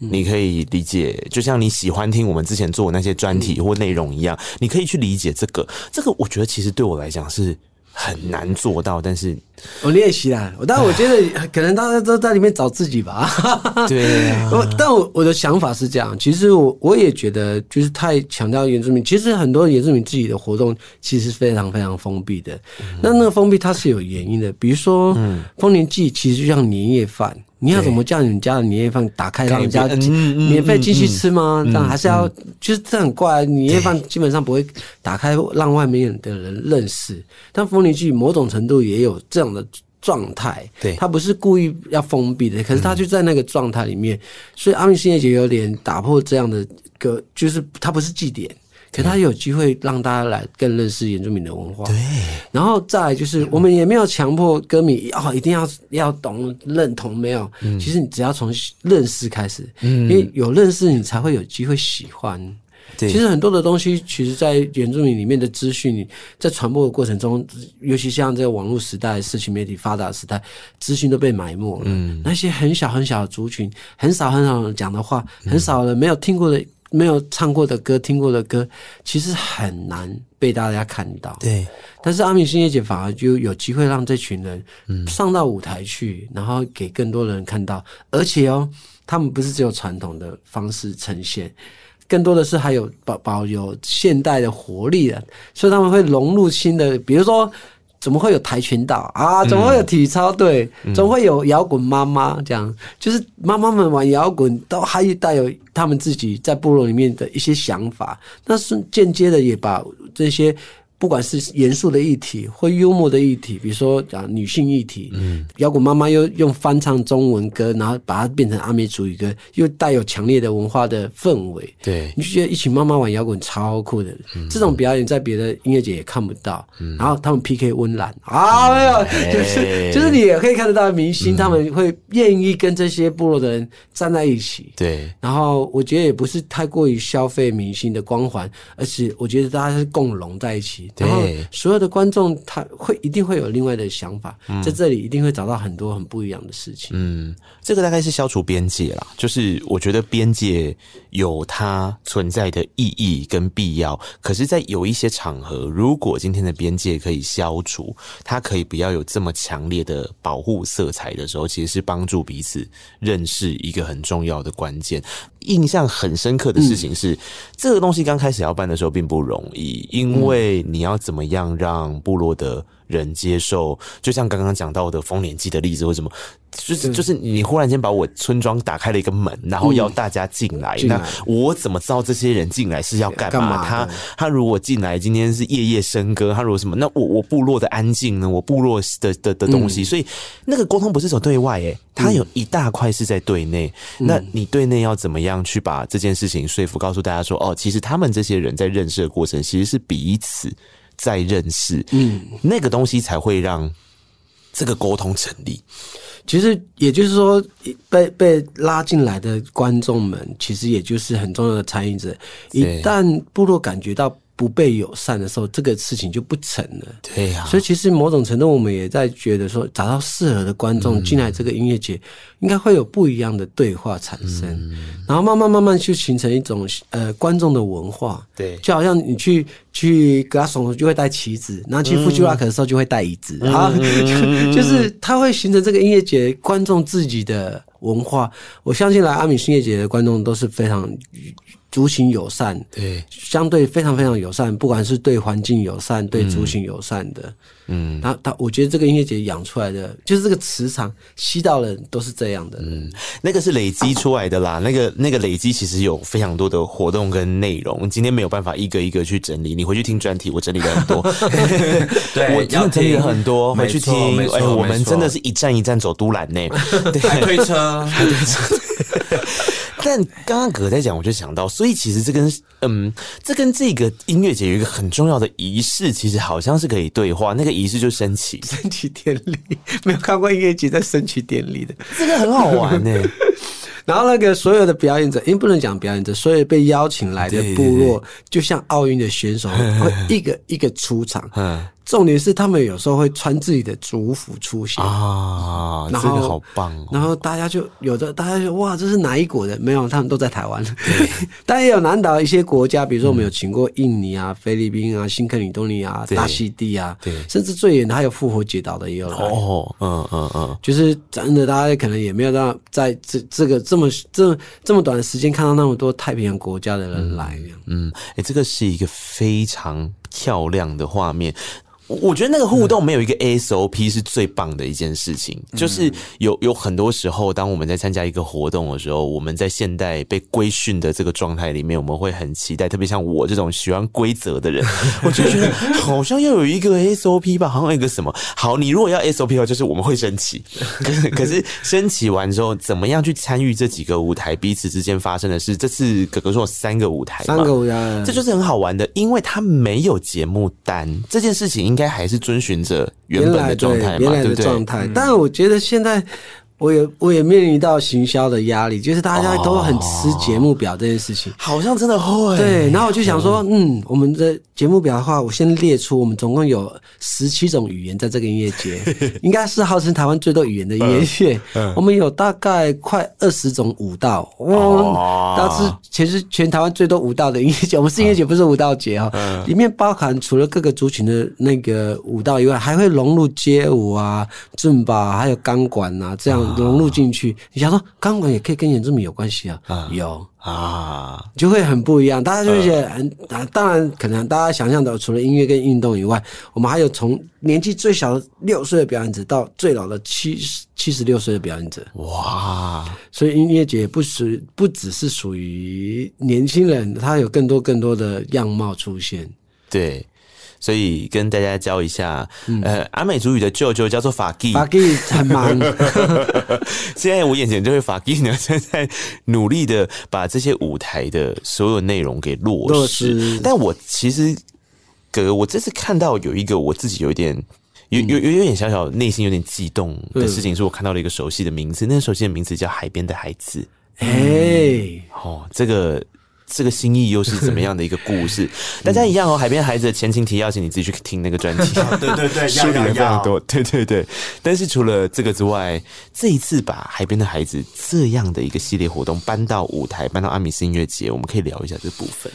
嗯、你可以理解，就像你喜欢听我们之前做的那些专题或内容一样，嗯、你可以去理解这个。这个我觉得其实对我来讲是。很难做到，但是我练习啦。我但我觉得可能大家都在里面找自己吧。对啊，但我我的想法是这样。其实我我也觉得，就是太强调原住民。其实很多原住民自己的活动其实是非常非常封闭的。那、嗯、那个封闭它是有原因的，比如说，嗯，丰年祭其实就像年夜饭。你要怎么叫你们家的年夜饭打开让人家免费进去吃吗？这样还是要，就是这很怪。年夜饭基本上不会打开让外面的人认识，但丰年祭某种程度也有这样的状态。对，他不是故意要封闭的，可是他就在那个状态里面。所以阿米斯音乐节有点打破这样的个，就是他不是祭典。可他有机会让大家来更认识原住民的文化，对。然后再来就是，我们也没有强迫歌迷哦，一定要要懂认同，没有。其实你只要从认识开始，因为有认识，你才会有机会喜欢。其实很多的东西，其实，在原住民里面的资讯，在传播的过程中，尤其像这个网络时代、社群媒体发达的时代，资讯都被埋没了。那些很小很小的族群，很少很少人讲的话，很少人没有听过的。没有唱过的歌、听过的歌，其实很难被大家看到。对，但是阿米星夜姐反而就有机会让这群人上到舞台去，嗯、然后给更多人看到。而且哦，他们不是只有传统的方式呈现，更多的是还有保保有现代的活力的，所以他们会融入新的，比如说。怎么会有跆拳道啊？怎么会有体操队？嗯、怎么会有摇滚妈妈？这样就是妈妈们玩摇滚，都还带有他们自己在部落里面的一些想法。那是间接的也把这些。不管是严肃的议题或幽默的议题，比如说讲女性议题，嗯，摇滚妈妈又用翻唱中文歌，然后把它变成阿美族语歌，又带有强烈的文化的氛围，对，你就觉得一群妈妈玩摇滚超酷的。嗯、这种表演在别的音乐节也看不到。嗯、然后他们 PK 温岚啊，没有，就是就是你也可以看得到明星，他们会愿意跟这些部落的人站在一起。对，然后我觉得也不是太过于消费明星的光环，而是我觉得大家是共融在一起。然后所有的观众他会一定会有另外的想法，在这里一定会找到很多很不一样的事情。嗯，这个大概是消除边界啦，就是我觉得边界有它存在的意义跟必要。可是，在有一些场合，如果今天的边界可以消除，它可以不要有这么强烈的保护色彩的时候，其实是帮助彼此认识一个很重要的关键。印象很深刻的事情是，这个东西刚开始要办的时候并不容易，因为你要怎么样让部落的人接受。就像刚刚讲到的丰年祭的例子，为什么？就是就是你忽然间把我村庄打开了一个门，然后要大家进来，嗯、那我怎么知道这些人进来是要干嘛？嘛他他如果进来今天是夜夜笙歌，他如果什么？那我我部落的安静呢？我部落的的的东西，嗯、所以那个沟通不是走对外，诶，他有一大块是在对内。嗯、那你对内要怎么样去把这件事情说服，告诉大家说，哦，其实他们这些人在认识的过程，其实是彼此在认识，嗯，那个东西才会让这个沟通成立。其实也就是说，被被拉进来的观众们，其实也就是很重要的参与者。一旦部落感觉到不被友善的时候，这个事情就不成了。对呀、啊，所以其实某种程度，我们也在觉得说，找到适合的观众进来这个音乐节，应该会有不一样的对话产生，嗯、然后慢慢慢慢就形成一种呃观众的文化。对，就好像你去去格拉松就会带旗子，然后去富吉拉克的时候就会带椅子啊，嗯、就是它会形成这个音乐节观众自己的文化。我相信来阿米音乐节的观众都是非常。族群友善，对，相对非常非常友善，不管是对环境友善，对族群友善的，嗯，他他，我觉得这个音乐节养出来的，就是这个磁场吸到的都是这样的，嗯，那个是累积出来的啦，啊、那个那个累积其实有非常多的活动跟内容，今天没有办法一个一个去整理，你回去听专题，我整理了很多，对，我真的整理了很多，回去听，哎、欸，我们真的是一站一站走都兰呢，对，推车，推车。但刚刚哥哥在讲，我就想到，所以其实这跟嗯，这跟这个音乐节有一个很重要的仪式，其实好像是可以对话。那个仪式就升旗，升旗典礼。没有看过音乐节在升旗典礼的，这个很好玩呢。然后那个所有的表演者，因为不能讲表演者，所有被邀请来的部落，就像奥运的选手，会一个一个出场。重点是他们有时候会穿自己的族服出现啊，然后这个好棒哦。然后大家就有的，大家就哇，这是哪一国的？没有，他们都在台湾。对，但也有南岛一些国家，比如说我们有请过印尼啊、菲律宾啊、新克里多尼亚、大溪地啊，对，甚至最远的还有复活节岛的也有来。哦，嗯嗯嗯，就是真的，大家可能也没有让在这这个这么这这么短的时间看到那么多太平洋国家的人来。嗯，哎、欸，这个是一个非常漂亮的画面。我觉得那个互动没有一个 SOP 是最棒的一件事情，嗯、就是有有很多时候，当我们在参加一个活动的时候，我们在现代被规训的这个状态里面，我们会很期待，特别像我这种喜欢规则的人，我就觉得好像要有一个 SOP 吧，好像有一个什么。好，你如果要 SOP 的话，就是我们会升旗，可是升旗完之后，怎么样去参与这几个舞台彼此之间发生的事？这次哥哥说有三个舞台，三个舞台，这就是很好玩的，因为他没有节目单，这件事情应该。应该还是遵循着原本的状态嘛，对不对状态。但我觉得现在。我也我也面临到行销的压力，就是大家都很吃节目表这件事情，好像真的会。对，然后我就想说，嗯，我们的节目表的话，我先列出，我们总共有十七种语言在这个音乐节，应该是号称台湾最多语言的音乐节。我们有大概快二十种舞蹈，哇，但是其实全台湾最多舞蹈的音乐节，我们是音乐节，不是舞蹈节哈。里面包含除了各个族群的那个舞蹈以外，还会融入街舞啊、尊巴，还有钢管啊这样。融入进去，你想说钢管也可以跟原住民有关系啊？啊有啊，就会很不一样。大家就会觉得很啊，当然可能大家想象的，除了音乐跟运动以外，我们还有从年纪最小的六岁的表演者到最老的七十七十六岁的表演者。哇！所以音乐节不属不只是属于年轻人，他有更多更多的样貌出现。对。所以跟大家教一下，嗯、呃，阿美族语的舅舅叫做法基，法基很忙。现在我眼前这位法基呢，正在努力的把这些舞台的所有内容给落实。但我其实，哥，我这次看到有一个我自己有一点有有有有点小小内心有点激动的事情，是我看到了一个熟悉的名字，那个熟悉的名字叫《海边的孩子》。哎、欸，哦，这个。这个心意又是怎么样的一个故事？大家一样哦，海边孩子的前情提要，请你自己去听那个专题。对对对，书里面非常多。对对对，但是除了这个之外，这一次把海边的孩子这样的一个系列活动搬到舞台，搬到阿米斯音乐节，我们可以聊一下这部分。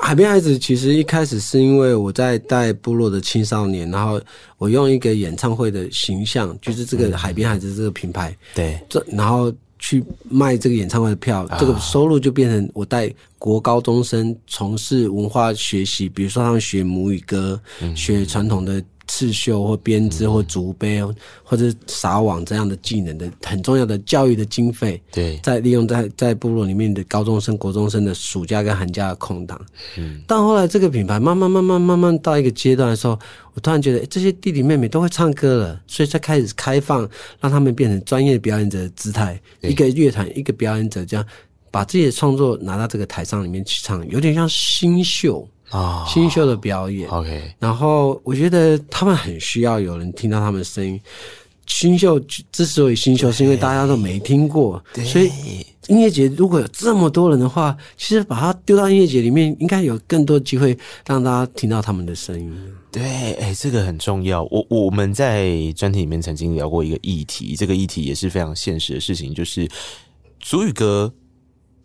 海边孩子其实一开始是因为我在带部落的青少年，然后我用一个演唱会的形象，就是这个海边孩子这个品牌，对，这然后。去卖这个演唱会的票，这个收入就变成我带国高中生从事文化学习，比如说他们学母语歌，学传统的刺绣或编织或竹编或者撒网这样的技能的很重要的教育的经费，对，在利用在在部落里面的高中生、国中生的暑假跟寒假的空档。嗯，但后来这个品牌慢慢慢慢慢慢到一个阶段的时候，我突然觉得这些弟弟妹妹都会唱歌了，所以才开始开放，让他们变成专业表演者的姿态，一个乐团一个表演者这样把自己的创作拿到这个台上里面去唱，有点像新秀。啊，新秀的表演，OK。然后我觉得他们很需要有人听到他们的声音。新秀之所以新秀，是因为大家都没听过，所以音乐节如果有这么多人的话，其实把它丢到音乐节里面，应该有更多机会让大家听到他们的声音。对，哎，这个很重要。我我们在专题里面曾经聊过一个议题，这个议题也是非常现实的事情，就是主语歌。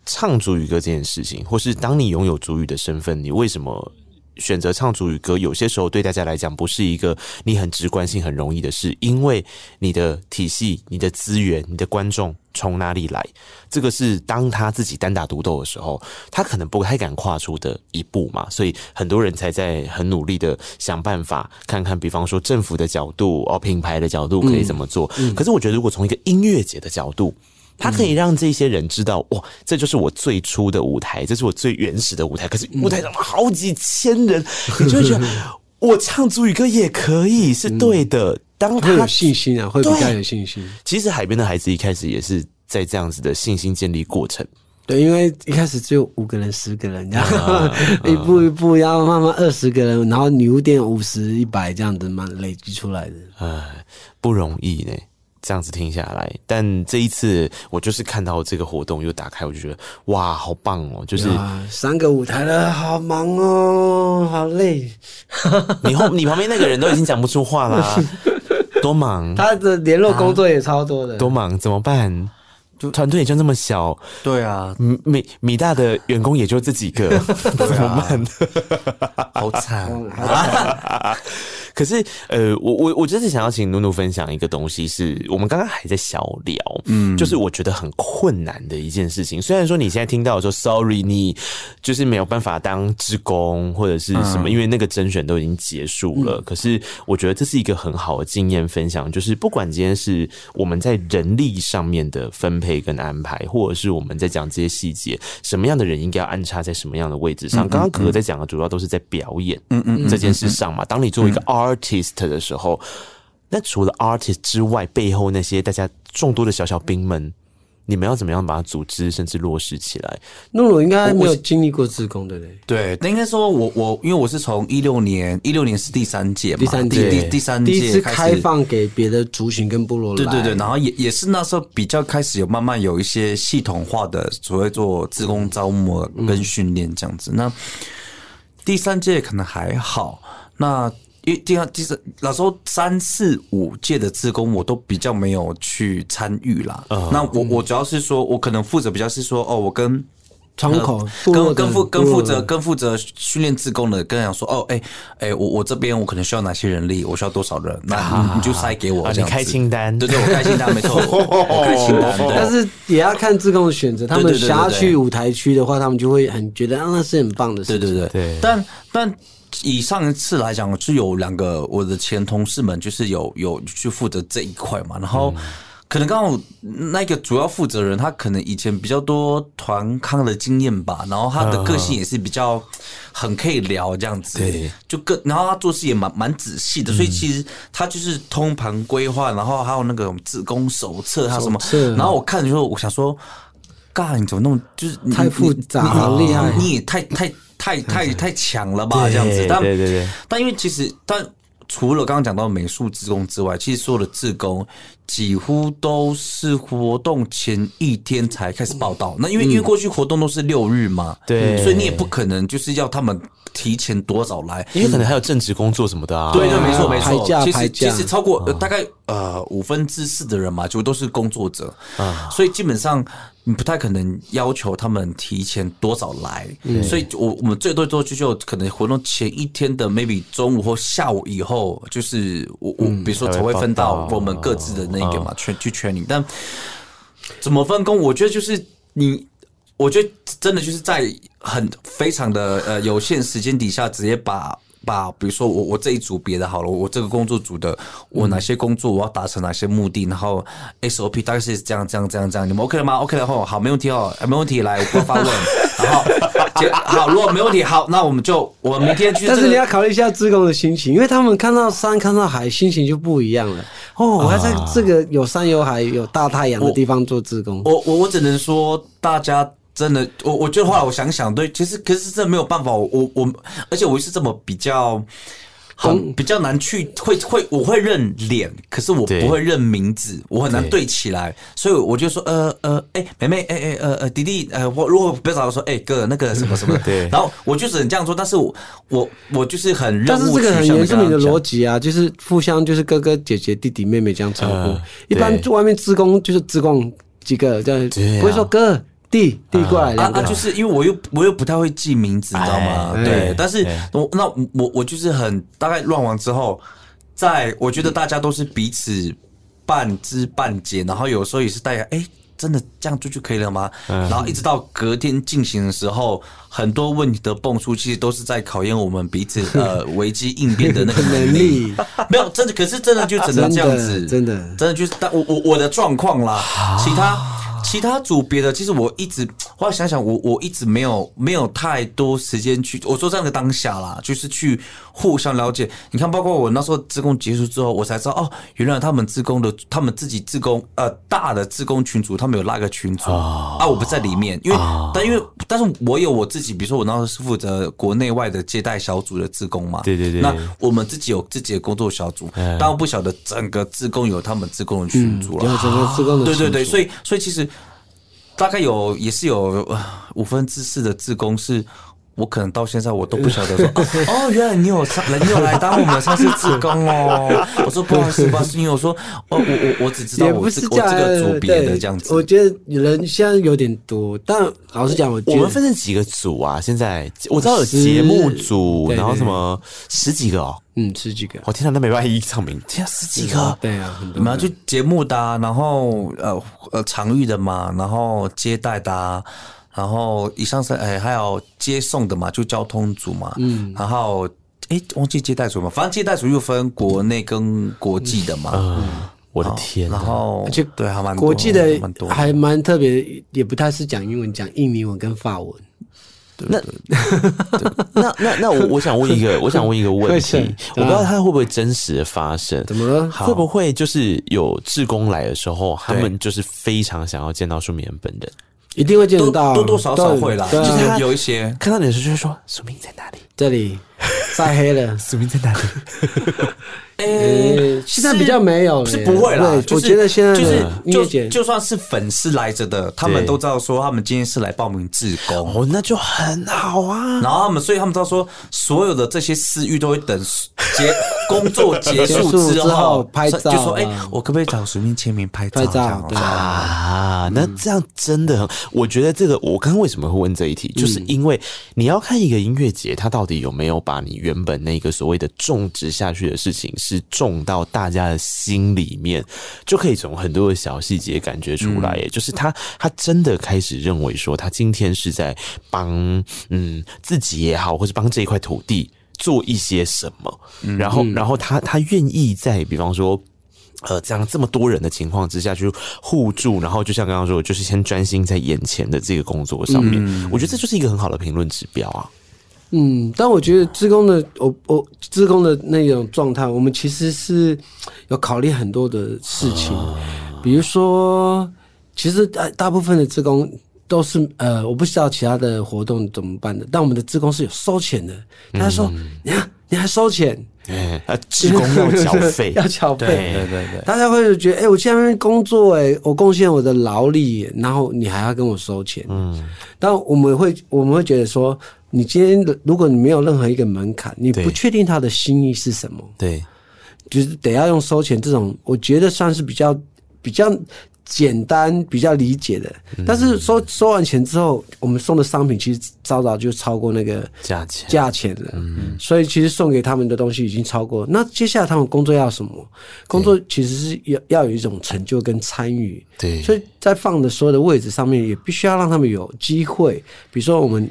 唱主语歌这件事情，或是当你拥有主语的身份，你为什么选择唱主语歌？有些时候对大家来讲，不是一个你很直观性很容易的事，因为你的体系、你的资源、你的观众从哪里来？这个是当他自己单打独斗的时候，他可能不太敢跨出的一步嘛。所以很多人才在很努力的想办法，看看，比方说政府的角度哦，品牌的角度可以怎么做。可是我觉得，如果从一个音乐节的角度，他可以让这些人知道，哇，这就是我最初的舞台，这是我最原始的舞台。可是舞台上好几千人，你就会觉得我唱主语歌也可以是对的。当他有信心啊，会比较有信心。其实海边的孩子一开始也是在这样子的信心建立过程。对，因为一开始只有五个人、十个人，然后一步一步，然后慢慢二十个人，然后女巫店五十、一百这样子慢累积出来的。哎，不容易呢。这样子听下来，但这一次我就是看到这个活动又打开，我就觉得哇，好棒哦！就是三个舞台了，好忙哦，好累。你后你旁边那个人都已经讲不出话了，多忙！他的联络工作也超多的，啊、多忙，怎么办？就团队也就那么小，对啊，米米大的员工也就这几个，怎么办？好惨啊！可是，呃，我我我就是想要请努努分享一个东西，是我们刚刚还在小聊，嗯，就是我觉得很困难的一件事情。虽然说你现在听到说，sorry，你就是没有办法当职工或者是什么，因为那个甄选都已经结束了。可是，我觉得这是一个很好的经验分享，就是不管今天是我们在人力上面的分配跟安排，或者是我们在讲这些细节，什么样的人应该要安插在什么样的位置上。刚刚可可在讲的主要都是在表演，嗯嗯，这件事上嘛。当你作为一个 artist 的时候，那除了 artist 之外，背后那些大家众多的小小兵们，你们要怎么样把它组织，甚至落实起来？那我应该没有经历过自工，的嘞对？对，那应该说我我因为我是从一六年，一六年是第三届嘛，第三届第第三届第一次开放给别的族群跟部落来，对对对，然后也也是那时候比较开始有慢慢有一些系统化的所谓做自工招募跟训练这样子。嗯、那第三届可能还好，那。因为第二、第三，老实说三四五届的自工我都比较没有去参与啦。Uh, 那我我主要是说，我可能负责比较是说，哦，我跟窗口跟跟负跟负责跟负责训练自工的，跟人讲说，哦，哎、欸、哎、欸，我我这边我可能需要哪些人力，我需要多少人，那你就塞给我，你开清单，对对，我开清单没错，我开清单。但是也要看自工的选择，他们想要去舞台区的话，他们就会很觉得啊，那是很棒的事情。对对对对，但但。以上一次来讲，是有两个我的前同事们，就是有有去负责这一块嘛。然后可能刚好那个主要负责人，他可能以前比较多团康的经验吧。然后他的个性也是比较很可以聊这样子，对，就更然后他做事也蛮蛮仔细的。所以其实他就是通盘规划，然后还有那个志工手册，他什么。然后我看的时候，我想说，嘎，你怎么弄？就是太复杂，了厉害，你也太太。太太太强了吧，这样子。但对对对，但因为其实，但除了刚刚讲到美术职工之外，其实所有的职工几乎都是活动前一天才开始报道。那因为因为过去活动都是六日嘛，对，所以你也不可能就是要他们提前多少来，因为可能还有正职工作什么的啊。对对，没错没错。其实其实超过大概呃五分之四的人嘛，就都是工作者。啊，所以基本上。你不太可能要求他们提前多少来，嗯、所以我我们最多最多就就可能活动前一天的 maybe 中午或下午以后，就是我我比如说才会分到我们各自的那个嘛，去去 training。但怎么分工？我觉得就是你，我觉得真的就是在很非常的呃有限时间底下，直接把。把，比如说我我这一组别的好了，我这个工作组的，我哪些工作我要达成哪些目的，然后 SOP 大概是这样这样这样这样，你们 OK 了吗？OK 了后好，没问题哦，没问题，来我发问，然后好，如果没问题，好，那我们就我们明天去、这个。但是你要考虑一下志工的心情，因为他们看到山看到海，心情就不一样了。哦，我要在这个有山有海有大太阳的地方做志工。我我我只能说大家。真的，我我觉得后来我想想，对，其实可是这没有办法，我我而且我是这么比较很比较难去会会我会认脸，可是我不会认名字，我很难对。起来，所以我就说呃呃哎、欸、妹妹哎哎呃呃弟弟呃我如果不要找我说哎、欸、哥那个什么什么，对，然后我就只能这样说，但是我我我就是很，但是这个很严肃你的逻辑啊，就是互相就是哥哥姐姐弟弟妹妹这样称呼，呃、一般外面职工就是职工几个这样，不会说哥。递递过来啊啊！就是因为我又我又不太会记名字，你知道吗？对，对，但是我那我我就是很大概乱完之后，在我觉得大家都是彼此半知半解，然后有时候也是大家哎，真的这样做就可以了吗？然后一直到隔天进行的时候，很多问题的蹦出，其实都是在考验我们彼此 呃危机应变的那个能力。没有真的，可是真的就只能这样子，真的真的就是但我我我的状况啦，其他。其他组别的，其实我一直 后来想想，我我一直没有没有太多时间去，我说这样的当下啦，就是去互相了解。你看，包括我那时候自工结束之后，我才知道哦，原来他们自工的，他们自己自工呃大的自工群组，他们有拉个群组啊，我不在里面，因为但因为但是我有我自己，比如说我那时候是负责国内外的接待小组的自工嘛，对对对，那我们自己有自己的工作小组，但我不晓得整个自工有他们自工的群组了，整个志工的对对对，所以所以其实。大概有也是有五分之四的自工是。我可能到现在我都不晓得说 哦，原来你有上，你有来当我们的上次志工哦。我说不好意思，不好意思，因为我说哦，我我我只知道我是我这个组别的这样子。我觉得人现在有点多，但老实讲，我我们分成几个组啊？现在我知道有节目组，然后什么十几个哦，嗯，十几个。我天哪，那没办法一一唱名，天啊，十几个，对啊，很多。然后就节目的，然后呃呃场域的嘛，然后接待的。然后以上是哎，还有接送的嘛，就交通组嘛。嗯。然后哎，忘记接待组嘛，反正接待组又分国内跟国际的嘛。嗯。我的天。然后就对，还蛮国际的，还蛮特别，也不太是讲英文，讲印尼文跟法文。那 那那那我我想问一个，我想问一个问题，我不知道它会不会真实的发生？怎么了？会不会就是有志工来的时候，他们就是非常想要见到舒米恩本人？一定会见得到，多多少少会啦，就是有一些看到你的时候就会说：“署名在哪里？这里晒黑了，署名在哪里？”诶，现在比较没有，是不会啦。我觉得现在就是就就算是粉丝来着的，他们都知道说他们今天是来报名自工，哦，那就很好啊。然后他们，所以他们知道说，所有的这些私欲都会等结工作结束之后拍照，就说：“哎，我可不可以找随便签名拍照？”对啊，那这样真的很，我觉得这个我刚刚为什么会问这一题，就是因为你要看一个音乐节，它到底有没有把你原本那个所谓的种植下去的事情。是种到大家的心里面，就可以从很多的小细节感觉出来。也就是他，他真的开始认为说，他今天是在帮嗯自己也好，或者帮这一块土地做一些什么。然后，然后他他愿意在比方说呃这样这么多人的情况之下去互助，然后就像刚刚说，就是先专心在眼前的这个工作上面。我觉得这就是一个很好的评论指标啊。嗯，但我觉得职工的我我职工的那种状态，我们其实是有考虑很多的事情，比如说，其实大大部分的职工都是呃，我不知道其他的活动怎么办的，但我们的职工是有收钱的。他说：“你看，你还收钱？哎，志工要缴费，要缴费。”对对对对，大家会觉得：“哎，我去那边工作，哎，我贡献我的劳力，然后你还要跟我收钱。”嗯，但我们会我们会觉得说。你今天的，如果你没有任何一个门槛，你不确定他的心意是什么，对，就是得要用收钱这种，我觉得算是比较比较简单、比较理解的。但是收收完钱之后，我们送的商品其实早早就超过那个价钱价钱了，嗯，所以其实送给他们的东西已经超过。那接下来他们工作要什么？工作其实是要要有一种成就跟参与，对，所以在放的所有的位置上面，也必须要让他们有机会，比如说我们。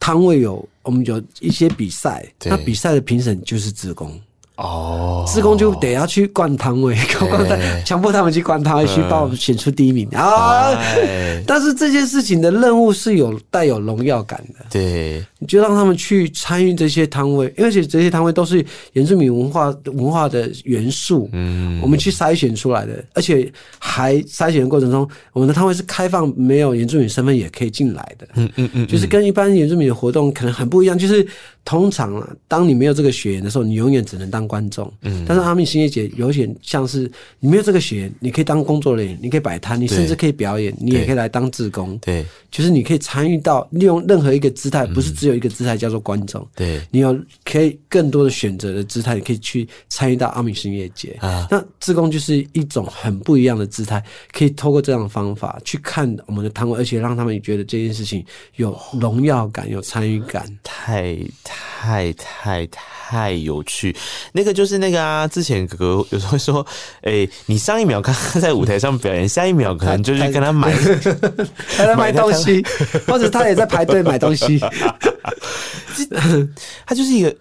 摊位有我们有一些比赛，那比赛的评审就是职工。哦，志工就得要去灌汤位，强迫他们去灌汤位，去帮我们选出第一名。啊！但是这件事情的任务是有带有荣耀感的，对，你就让他们去参与这些摊位，而且这些摊位都是原住民文化文化的元素，嗯，我们去筛选出来的，而且还筛选的过程中，我们的摊位是开放，没有原住民身份也可以进来的，嗯嗯嗯，就是跟一般原住民的活动可能很不一样，就是通常啊，当你没有这个血缘的时候，你永远只能当观众，嗯，但是阿美星夜节有点像是你没有这个血缘，你可以当工作人员，你可以摆摊，你甚至可以表演，你也可以来当志工，对，就是你可以参与到利用任何一个姿态，不是只有一个姿态叫做观众，对，你有可以更多的选择的姿态，你可以去参与到阿米星夜节。啊。那志工就是一种很不一样的姿态，可以透过这样的方法去看我们的摊位，而且让他们觉得这件事情有荣耀感、有参与感，太太太太有趣。那个就是那个啊，之前哥哥有时候说，哎、欸，你上一秒看他在舞台上表演，下一秒可能就去跟他买，他在买东西，或者他也在排队买东西。他就是一个，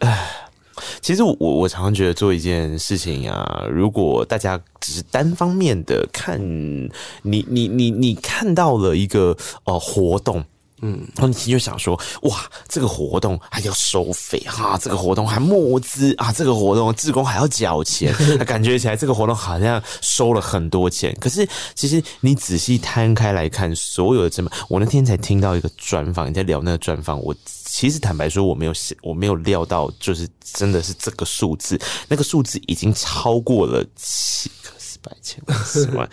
其实我我常常觉得做一件事情啊，如果大家只是单方面的看，你你你你看到了一个呃活动。嗯，然后你就想说，哇，这个活动还要收费哈、啊，这个活动还募资啊，这个活动志工还要缴钱，那感觉起来这个活动好像收了很多钱。可是其实你仔细摊开来看，所有的成本，我那天才听到一个专访，你在聊那个专访，我其实坦白说，我没有我没有料到，就是真的是这个数字，那个数字已经超过了七。百千万十万，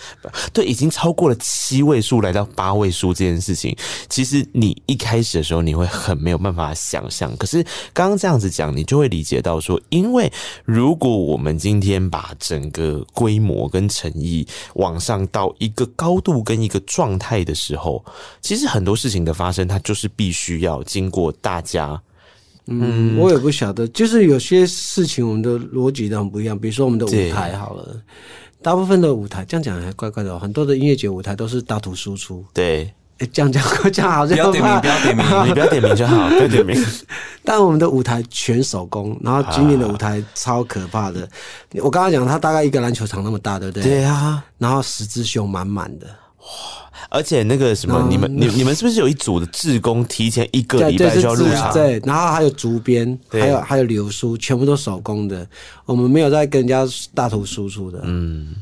对，已经超过了七位数，来到八位数这件事情，其实你一开始的时候你会很没有办法想象。可是刚刚这样子讲，你就会理解到说，因为如果我们今天把整个规模跟诚意往上到一个高度跟一个状态的时候，其实很多事情的发生，它就是必须要经过大家。嗯，我也不晓得，就是有些事情我们的逻辑都很不一样。比如说我们的舞台好了。大部分的舞台这样讲还怪怪的，喔，很多的音乐节舞台都是大图输出。对，欸，这样讲这样好像不要点名，不要点名，你不要点名就好，不要点名。但我们的舞台全手工，然后今年的舞台超可怕的。啊，我刚刚讲，它大概一个篮球场那么大，对不对？对啊，然后十字绣满满的。而且那个什么，你们你你们是不是有一组的志工提前一个礼拜就要入场？对，然后还有竹编，还有还有流苏，全部都手工的。我们没有在跟人家大图输出的。嗯。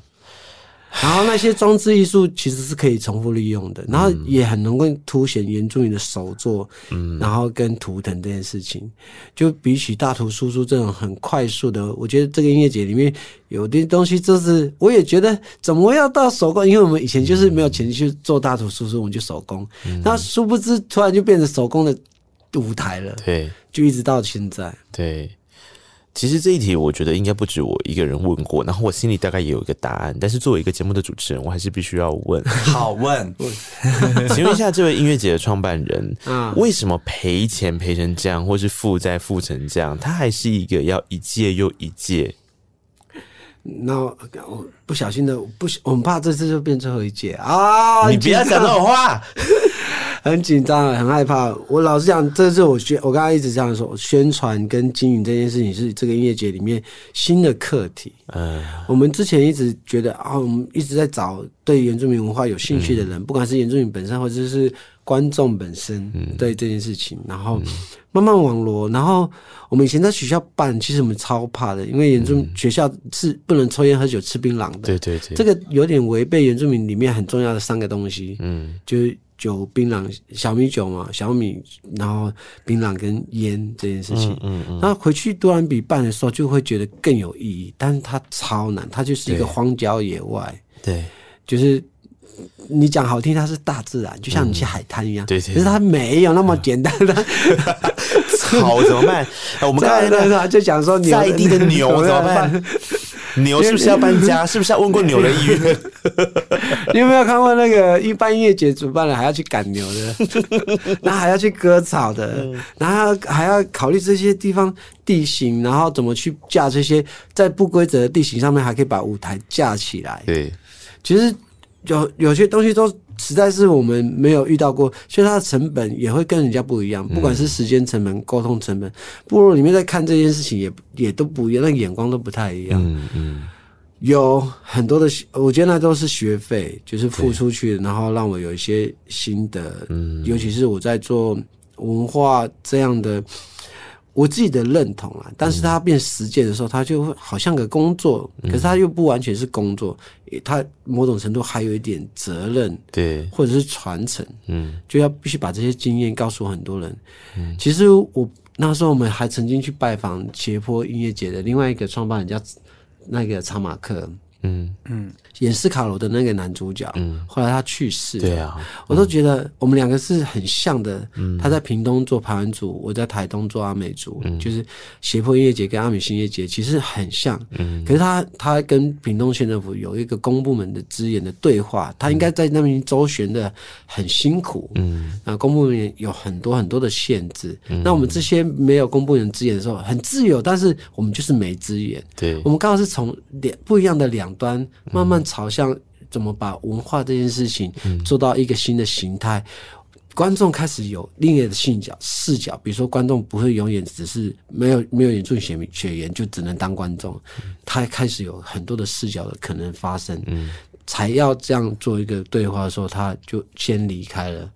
然后那些装置艺术其实是可以重复利用的，然后也很能够凸显原住民的手作，嗯，然后跟图腾这件事情，就比起大图输出这种很快速的，我觉得这个音乐节里面有的东西，就是我也觉得怎么要到手工，因为我们以前就是没有钱去做大图输出，我们就手工，那殊不知突然就变成手工的舞台了，对，就一直到现在，对。其实这一题，我觉得应该不止我一个人问过，然后我心里大概也有一个答案。但是作为一个节目的主持人，我还是必须要问。好问，请问一下，这位音乐节的创办人，为什么赔钱赔成这样，或是负债负成这样？他还是一个要一届又一届。那我不小心的，不，我们怕这次就变最后一届啊！你不要讲这种话。很紧张，很害怕。我老实讲，这是我宣，我刚刚一直这样说，宣传跟经营这件事情是这个音乐节里面新的课题。嗯，我们之前一直觉得啊，我们一直在找对原住民文化有兴趣的人，嗯、不管是原住民本身或者是观众本身，对这件事情，然后慢慢网罗。然后我们以前在学校办，其实我们超怕的，因为原住民学校是不能抽烟、喝酒、吃槟榔的。对对对，这个有点违背原住民里面很重要的三个东西。嗯，就是。酒、槟榔、小米酒嘛，小米，然后槟榔跟烟这件事情，嗯嗯，那、嗯、回去多兰比办的时候就会觉得更有意义，但是它超难，它就是一个荒郊野外，对，就是你讲好听，它是大自然，就像你去海滩一样，对、嗯，可是它没有那么简单的。好怎么办？我们刚才那个 就讲说，在地的牛怎么办？牛是不是要搬家？是不是要问过牛的意愿？你有没有看过那个一般音乐节主办人还要去赶牛的，然后还要去割草的，然后还要考虑这些地方地形，然后怎么去架这些在不规则的地形上面还可以把舞台架起来？对，其实有有些东西都实在是我们没有遇到过，所以它的成本也会跟人家不一样，不管是时间成本、沟通成本，部落里面在看这件事情也也都不一样，那眼光都不太一样。嗯嗯，有很多的，我觉得那都是学费，就是付出去，然后让我有一些心得。嗯，尤其是我在做文化这样的。我自己的认同啊，但是他变实践的时候，他就会好像个工作，可是他又不完全是工作，他某种程度还有一点责任，对，或者是传承，嗯，就要必须把这些经验告诉很多人。嗯，其实我那时候我们还曾经去拜访斜坡音乐节的另外一个创办人，叫那个查马克。嗯嗯，演斯卡罗的那个男主角，嗯，后来他去世，对啊，我都觉得我们两个是很像的。嗯，他在屏东做排湾族，我在台东做阿美族，嗯，就是斜坡音乐节跟阿美新音乐节其实很像。嗯，可是他他跟屏东县政府有一个公部门的资源的对话，他应该在那边周旋的很辛苦。嗯，啊，公部门有很多很多的限制。嗯，那我们这些没有公部门资源的时候很自由，但是我们就是没资源。对，我们刚好是从两不一样的两。端慢慢朝向怎么把文化这件事情做到一个新的形态，观众开始有另一的视角视角，比如说观众不会永远只是没有没有演出血血缘就只能当观众，他开始有很多的视角的可能发生，才要这样做一个对话的时候，他就先离开了。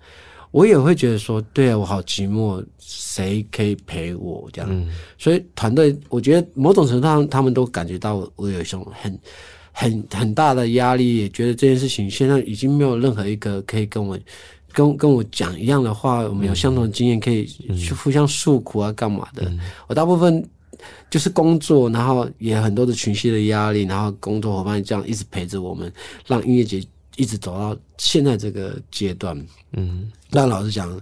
我也会觉得说，对啊，我好寂寞，谁可以陪我这样？所以团队，我觉得某种程度上，他们都感觉到我有一种很。很很大的压力，也觉得这件事情现在已经没有任何一个可以跟我跟跟我讲一样的话，我们有相同的经验可以去互相诉苦啊，干嘛的？嗯、我大部分就是工作，然后也很多的情绪的压力，然后工作伙伴这样一直陪着我们，让音乐节一直走到现在这个阶段。嗯，那老实讲。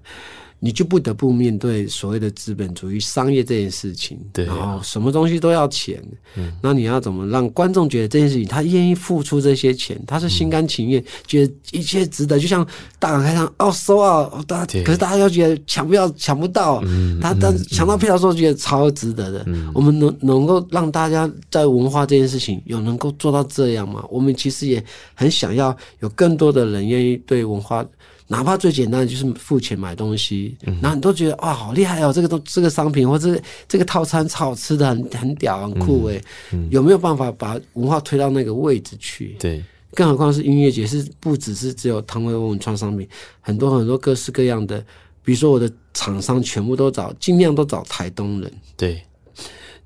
你就不得不面对所谓的资本主义商业这件事情，对、啊，然后什么东西都要钱，嗯，那你要怎么让观众觉得这件事情他愿意付出这些钱，他是心甘情愿，嗯、觉得一切值得，就像大港开唱哦收啊，大家可是大家要觉得抢票抢不到，嗯，他但抢到票的时候觉得超值得的，嗯，我们能能够让大家在文化这件事情有能够做到这样吗？我们其实也很想要有更多的人愿意对文化。哪怕最简单的就是付钱买东西，嗯、然后你都觉得哇好厉害哦，这个都这个商品或者这个套餐超好吃的，很很屌很酷诶、嗯嗯、有没有办法把文化推到那个位置去？对，更何况是音乐节，是不只是只有汤唯文创商品，很多很多各式各样的，比如说我的厂商全部都找，尽量都找台东人，对，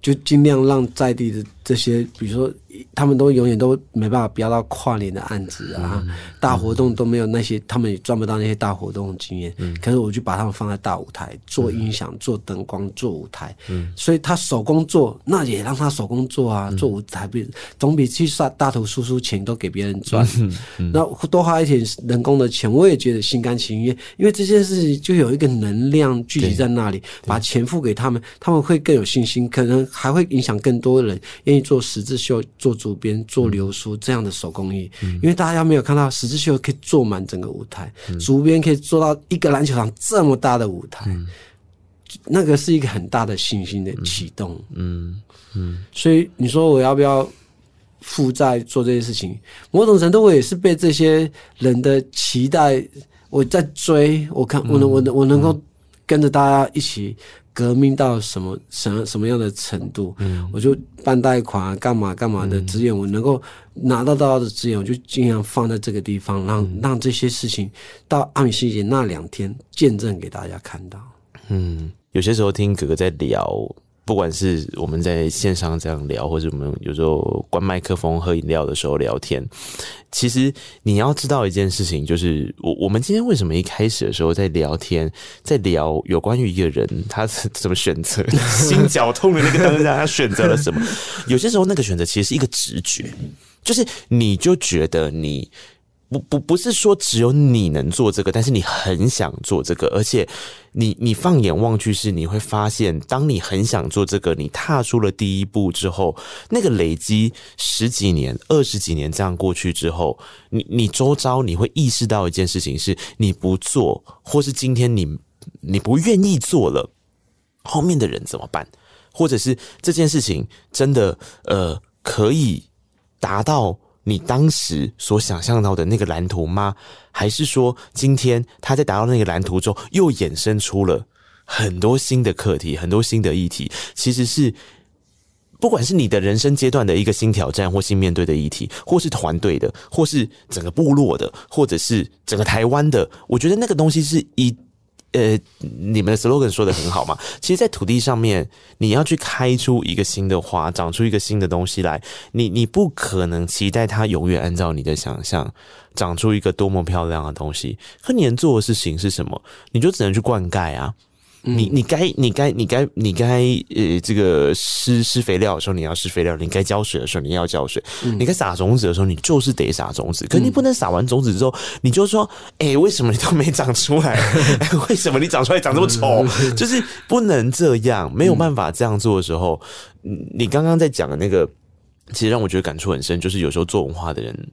就尽量让在地的这些，比如说。他们都永远都没办法标到跨年的案子啊，嗯、大活动都没有那些，嗯、他们也赚不到那些大活动的经验。嗯、可是我就把他们放在大舞台，做音响、做灯光、做舞台。嗯，所以他手工做，那也让他手工做啊，嗯、做舞台比总比去刷大头输出钱都给别人赚。那多花一点人工的钱，我也觉得心甘情愿，因为这件事情就有一个能量聚集在那里，把钱付给他们，他们会更有信心，可能还会影响更多人愿意做十字绣。做竹编、做流苏这样的手工艺，嗯、因为大家没有看到十字绣可以做满整个舞台，嗯、主编可以做到一个篮球场这么大的舞台，嗯、那个是一个很大的信心的启动。嗯嗯，嗯所以你说我要不要负债做这些事情？某种程度我也是被这些人的期待，我在追，我看我能我能我能够跟着大家一起。革命到什么什么什么样的程度，嗯，我就办贷款啊，干嘛干嘛的资源，我能够拿到到的资源，我就尽量放在这个地方，让让这些事情到阿美星节那两天见证给大家看到。嗯，有些时候听哥哥在聊。不管是我们在线上这样聊，或者我们有时候关麦克风喝饮料的时候聊天，其实你要知道一件事情，就是我我们今天为什么一开始的时候在聊天，在聊有关于一个人他怎么选择心绞痛的那个当下，他选择了什么？有些时候那个选择其实是一个直觉，就是你就觉得你。不不不是说只有你能做这个，但是你很想做这个，而且你你放眼望去，是你会发现，当你很想做这个，你踏出了第一步之后，那个累积十几年、二十几年这样过去之后，你你周遭你会意识到一件事情是，你不做，或是今天你你不愿意做了，后面的人怎么办？或者是这件事情真的呃可以达到。你当时所想象到的那个蓝图吗？还是说，今天他在达到那个蓝图之后，又衍生出了很多新的课题，很多新的议题？其实是，不管是你的人生阶段的一个新挑战或新面对的议题，或是团队的，或是整个部落的，或者是整个台湾的，我觉得那个东西是一。呃，你们的 slogan 说的很好嘛。其实，在土地上面，你要去开出一个新的花，长出一个新的东西来，你你不可能期待它永远按照你的想象长出一个多么漂亮的东西。可你能做的事情是什么？你就只能去灌溉啊。你你该你该你该你该呃这个施施肥料的时候你要施肥料，你该浇水的时候你要浇水，嗯、你该撒种子的时候你就是得撒种子。可你不能撒完种子之后你就说，哎、欸，为什么你都没长出来？为什么你长出来长这么丑？就是不能这样，没有办法这样做的时候，你刚刚在讲的那个，其实让我觉得感触很深，就是有时候做文化的人。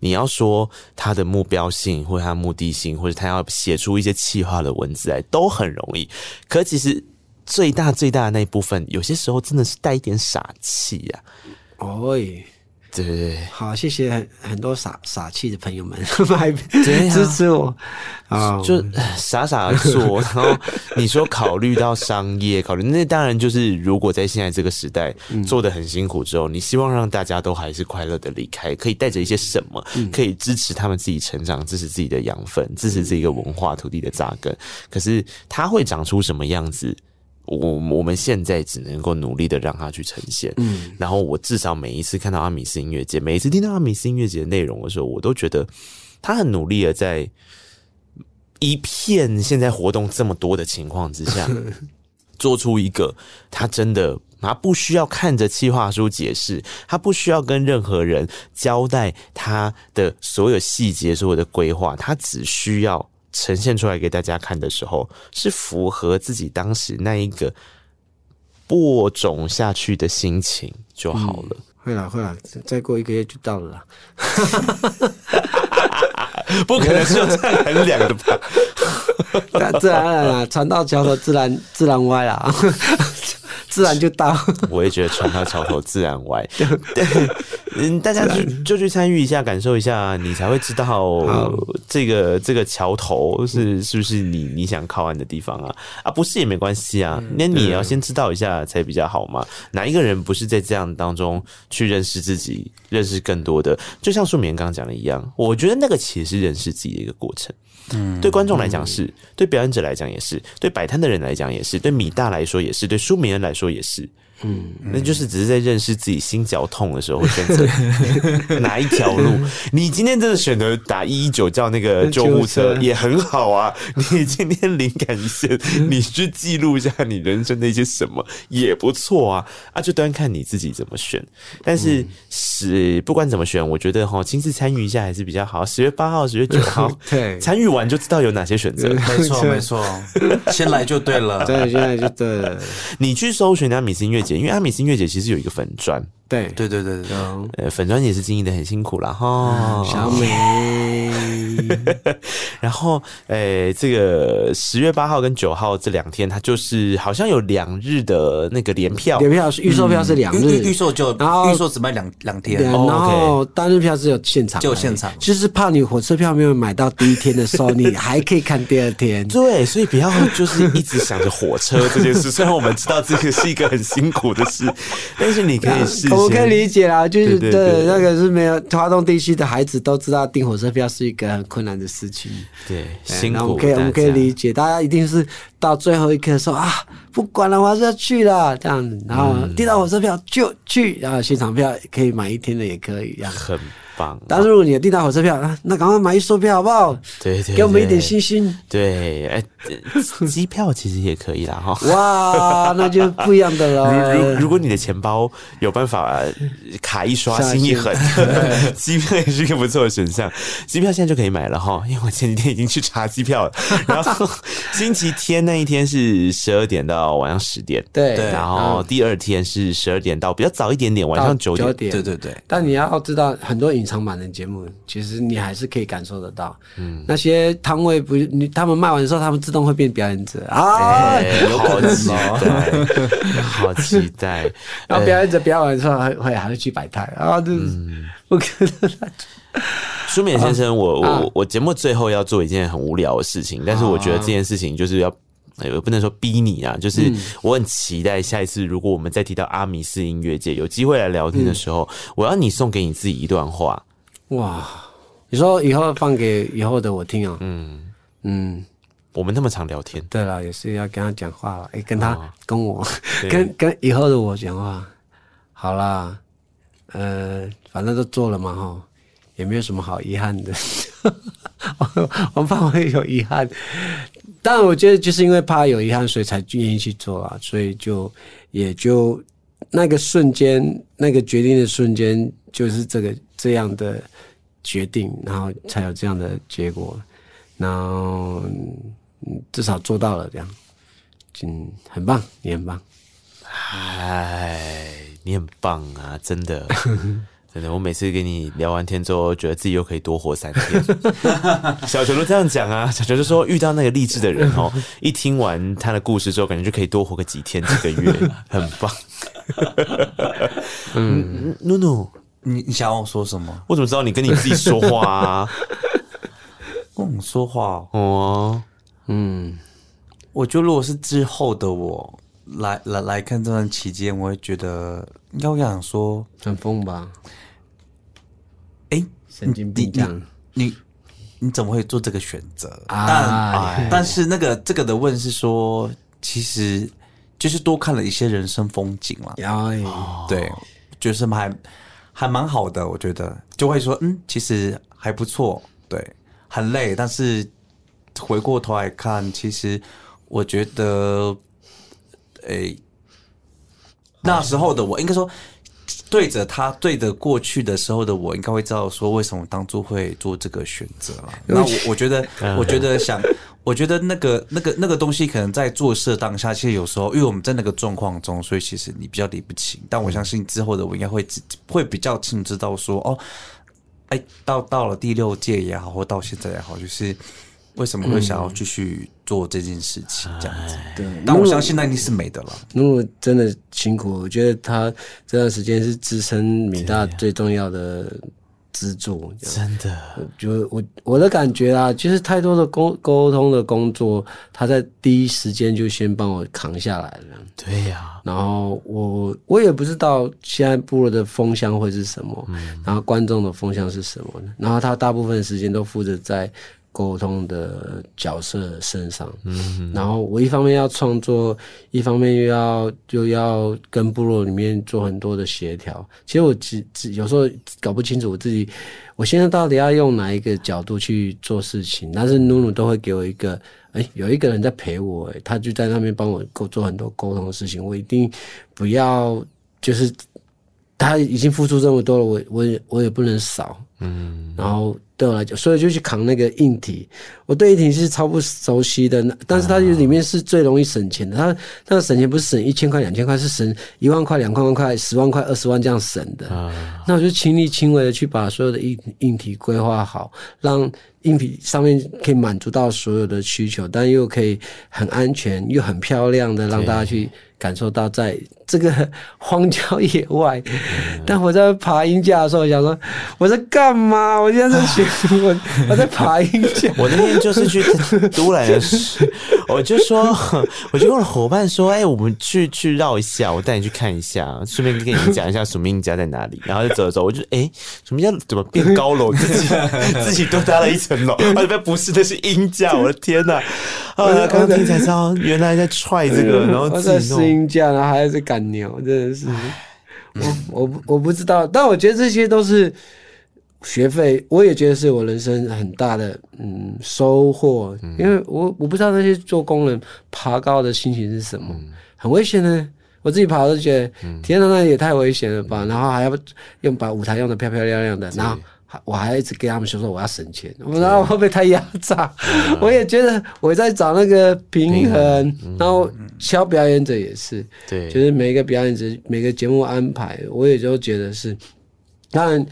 你要说他的目标性，或者他的目的性，或者他要写出一些气化的文字来，都很容易。可其实最大最大的那一部分，有些时候真的是带一点傻气呀、啊。哦。对对对，好，谢谢很很多傻傻气的朋友们 来支持我啊，就傻傻的做。然后你说考虑到商业，考虑那当然就是，如果在现在这个时代做的很辛苦之后，你希望让大家都还是快乐的离开，可以带着一些什么，可以支持他们自己成长，支持自己的养分，支持这个文化土地的扎根。可是它会长出什么样子？我我们现在只能够努力的让它去呈现，嗯，然后我至少每一次看到阿米斯音乐节，每一次听到阿米斯音乐节的内容的时候，我都觉得他很努力的在一片现在活动这么多的情况之下，做出一个他真的他不需要看着企划书解释，他不需要跟任何人交代他的所有细节、所有的规划，他只需要。呈现出来给大家看的时候，是符合自己当时那一个播种下去的心情就好了。嗯、会啦，会啦，再过一个月就到了啦。不可能是这样衡量的吧？那自然而然船到桥头自然自然歪啦。自然就到，我也觉得船到桥头自然歪。对，嗯，大家就就去参与一下，感受一下，你才会知道这个这个桥头是是不是你你想靠岸的地方啊？啊，不是也没关系啊，那你也要先知道一下才比较好嘛。哪一个人不是在这样当中去认识自己，认识更多的？就像舒铭刚刚讲的一样，我觉得那个其实是认识自己的一个过程。对观众来讲是，对表演者来讲也是，对摆摊的人来讲也是，对米大来说也是，对书迷人来说也是。嗯，那就是只是在认识自己心绞痛的时候会选择 哪一条路。你今天真的选择打一一九叫那个救护车也很好啊。你今天灵感一现，你去记录一下你人生的一些什么也不错啊。啊，就端看你自己怎么选。但是是不管怎么选，我觉得哈亲自参与一下还是比较好。十月八号、十月九号，对，参与完就知道有哪些选择。没错，没错，先来就对了。对，先来就对了。你去搜寻阿米斯音乐节。因为阿米斯音乐节其实有一个粉砖，对对对对对，呃，粉砖也是经营的很辛苦了哈，小美。然后，诶、欸，这个十月八号跟九号这两天，它就是好像有两日的那个联票，联票是预售票是两日，预、嗯、售就然后预售只卖两两天，然后单日票是有现场，就现场，就是怕你火车票没有买到第一天的时候，你 还可以看第二天。对，所以不要就是一直想着火车这件事。虽然我们知道这个是一个很辛苦的事，但是你可以试，我可以理解啦，就是对，那个是没有华东地区的孩子都知道订火车票是一个。困难的事情，对，辛苦。那我们可以，我们可以理解，大家一定是到最后一刻说啊，不管了，我还是要去了，这样子。然后订到火车票就去，然后现场票可以买一天的也可以，这样很。但是如果你有订到火车票，那赶快买一手票好不好？对，对对，给我们一点信心。对，哎，机票其实也可以啦哈。哇，那就不一样的了。如如果你的钱包有办法卡一刷，心一狠，机票也是一个不错的选项。机票现在就可以买了哈，因为我前几天已经去查机票了。然后星期天那一天是十二点到晚上十点，对。然后第二天是十二点到比较早一点点，晚上九点。对对对。但你要知道，很多影场版的节目，其实你还是可以感受得到。嗯，那些摊位不，你他们卖完之后，他们自动会变表演者啊，欸、有可能哦，好期待。然后表演者表演完之后还会还会去摆摊啊，就是不可能。舒勉先生，我我我节目最后要做一件很无聊的事情，但是我觉得这件事情就是要。也不能说逼你啊，就是我很期待下一次，如果我们再提到阿米斯音乐界有机会来聊天的时候，我要你送给你自己一段话。哇，你说以后放给以后的我听啊？嗯嗯，我们那么常聊天，对了，也是要跟他讲话了，哎，跟他跟我跟跟以后的我讲话。好啦，呃，反正都做了嘛，哈，也没有什么好遗憾的。我我怕我有遗憾。但我觉得就是因为怕有遗憾，所以才愿意去做啊，所以就也就那个瞬间，那个决定的瞬间，就是这个这样的决定，然后才有这样的结果，然后至少做到了这样，嗯，很棒，你很棒，哎，你很棒啊，真的。真的，我每次跟你聊完天之后，觉得自己又可以多活三天。小球都这样讲啊，小球就说遇到那个励志的人哦，一听完他的故事之后，感觉就可以多活个几天几个月，很棒。嗯，努努，你你想要我说什么？我怎么知道你跟你自己说话啊？跟我说话哦，嗯，我觉得如果是之后的我来来来看这段期间，我会觉得应该会想说很疯吧。哎，神经病这样，你你，你怎么会做这个选择？啊、但但是那个这个的问是说，其实就是多看了一些人生风景嘛。哎、对，就是还还蛮好的，我觉得就会说，嗯，其实还不错。对，很累，但是回过头来看，其实我觉得，哎，那时候的我应该说。对着他，对着过去的时候的我，应该会知道说为什么当初会做这个选择了。那我我觉得，我觉得想，我觉得那个那个那个东西，可能在做事当下，其实有时候，因为我们在那个状况中，所以其实你比较理不清。但我相信之后的我应该会会比较清知道说，哦，哎，到到了第六届也好，或到现在也好，就是。为什么会想要继续做这件事情？这样子，对。但我相信那一定是美的了。如果真的辛苦，我觉得他这段时间是支撑米大最重要的支柱。真的，就我我的感觉啊，就是太多的沟沟通的工作，他在第一时间就先帮我扛下来了。对呀。然后我我也不知道现在部落的风向会是什么，然后观众的风向是什么呢？然后他大部分时间都负责在。沟通的角色身上，嗯，然后我一方面要创作，一方面又要又要跟部落里面做很多的协调。其实我只只有时候搞不清楚我自己，我现在到底要用哪一个角度去做事情。但是努努都会给我一个，哎、欸，有一个人在陪我、欸，他就在那边帮我沟做很多沟通的事情。我一定不要，就是他已经付出这么多了，我我也我也不能少，嗯，然后。对我来讲，所以就去扛那个硬体。我对硬体是超不熟悉的，但是它里面是最容易省钱的。它那个省钱不是省一千块、两千块，是省一万块、两万块、十万块、二十万这样省的。那我就亲力亲为的去把所有的硬硬体规划好，让硬体上面可以满足到所有的需求，但又可以很安全又很漂亮的让大家去。感受到在这个荒郊野外，但我在爬鹰架的时候，我想说我在干嘛？我现在在学我 我在爬鹰架。我那天就是去都兰的时，我就说，我就跟我伙伴说，哎、欸，我们去去绕一下，我带你去看一下，顺便跟你讲一下什么鹰架在哪里。然后就走走，我就哎、欸，什么叫怎么变高楼？自己 自己多搭了一层楼，而且不是，那是鹰架，我的天呐！啊，刚刚听才知道，原来在踹这个，然后自己弄。鹰架，然后还是赶牛，真的是。我我我不知道，但我觉得这些都是学费，我也觉得是我人生很大的嗯收获，因为我我不知道那些做工人爬高的心情是什么，很危险的，我自己爬都觉得天哪，那也太危险了吧，然后还要用把舞台用的漂漂亮亮的，然后。我还一直跟他们说说我要省钱，我然后会不会太压榨？我也觉得我在找那个平衡，然后挑表演者也是，对，就是每个表演者每个节目安排，我也就觉得是，当然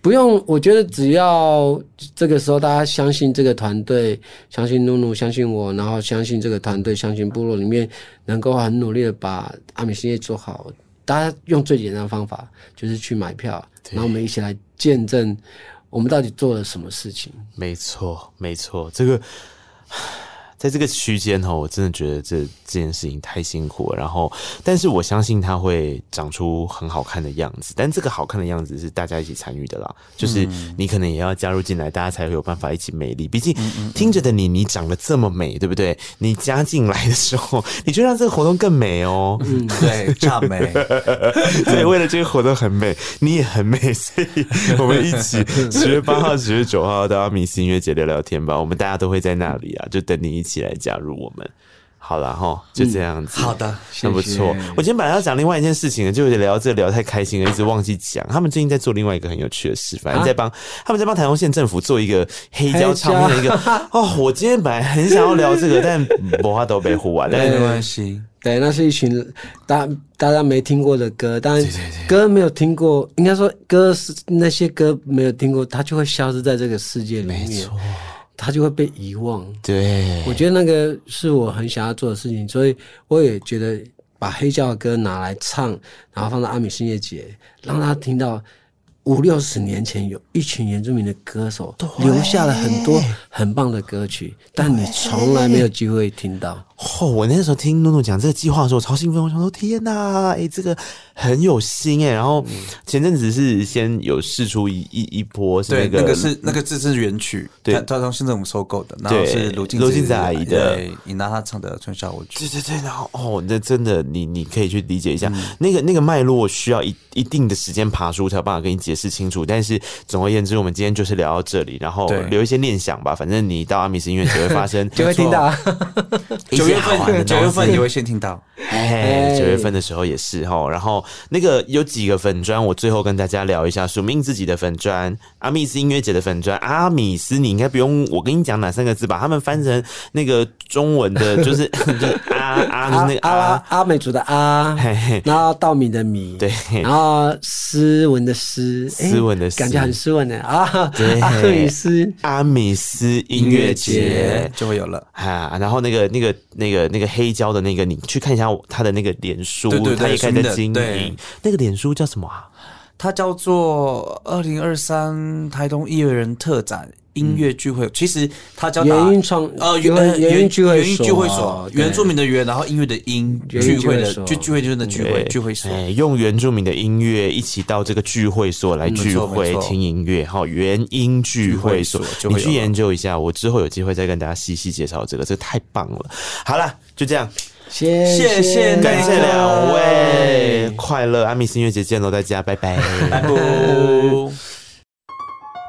不用，我觉得只要这个时候大家相信这个团队，相信露露，相信我，然后相信这个团队，相信部落里面能够很努力的把阿米新月做好。大家用最简单的方法，就是去买票，然后我们一起来见证我们到底做了什么事情。没错，没错，这个。在这个区间哈，我真的觉得这这件事情太辛苦了。然后，但是我相信它会长出很好看的样子。但这个好看的样子是大家一起参与的啦，就是你可能也要加入进来，大家才会有办法一起美丽。毕竟听着的你，你长得这么美，对不对？你加进来的时候，你就让这个活动更美哦。嗯，对，超美。对，为了这个活动很美，你也很美，所以我们一起十月八号、十月九号到阿米斯音乐节聊聊天吧。我们大家都会在那里啊，就等你一起。起来加入我们，好了哈，就这样子。嗯、好的，很不错。我今天本来要讲另外一件事情，就聊这聊太开心了，一直忘记讲。他们最近在做另外一个很有趣的事，反正在帮、啊、他们在帮台东县政府做一个黑胶唱片的一个。哦，我今天本来很想要聊这个，但 无法都被呼完，但没关系。对，那是一群大大家没听过的歌，但歌没有听过，应该说歌是那些歌没有听过，它就会消失在这个世界里面。没错。他就会被遗忘。对，我觉得那个是我很想要做的事情，所以我也觉得把黑胶的歌拿来唱，然后放到阿米音乐节，让他听到。五六十年前，有一群原住民的歌手留下了很多很棒的歌曲，但你从来没有机会听到。哦，我那时候听诺诺讲这个计划的时候，超兴奋！我想说，天哪，哎，这个很有心哎。然后前阵子是先有试出一一一波，是那个那个是那个这是原曲，对，他从新政府收购的，然后是卢卢静子阿姨的，你拿他唱的春夏舞曲，对对对。然后哦，那真的，你你可以去理解一下，那个那个脉络需要一一定的时间爬梳才有办法跟你解。解释清楚，但是总而言之，我们今天就是聊到这里，然后留一些念想吧。反正你到阿米斯音乐节会发生，就会听到。九月份，九月份你会先听到。哎，九月份的时候也是哈。然后那个有几个粉砖，我最后跟大家聊一下，署名自己的粉砖，阿密斯音乐节的粉砖。阿米斯，你应该不用我跟你讲哪三个字吧？他们翻成那个中文的，就是 就是阿阿就是那个阿阿美族的阿，然后稻米的米，对，然后斯文的斯。斯文的斯，感觉很斯文的啊！对，阿米斯阿米斯音乐节就会有了啊！然后那个那个那个那个黑胶的那个，你去看一下他的那个脸书，他也开在经营。那个脸书叫什么啊？它叫做二零二三台东音乐人特展。音乐聚会，其实它叫原音创呃原原音聚会聚会所，原住民的原，然后音乐的音聚会的聚聚会就是那聚会聚会所，用原住民的音乐一起到这个聚会所来聚会听音乐，哈，原音聚会所，你去研究一下，我之后有机会再跟大家细细介绍这个，这个太棒了。好了，就这样，谢谢谢谢。感谢两位，快乐阿米斯音乐节见喽，大家拜拜，拜拜。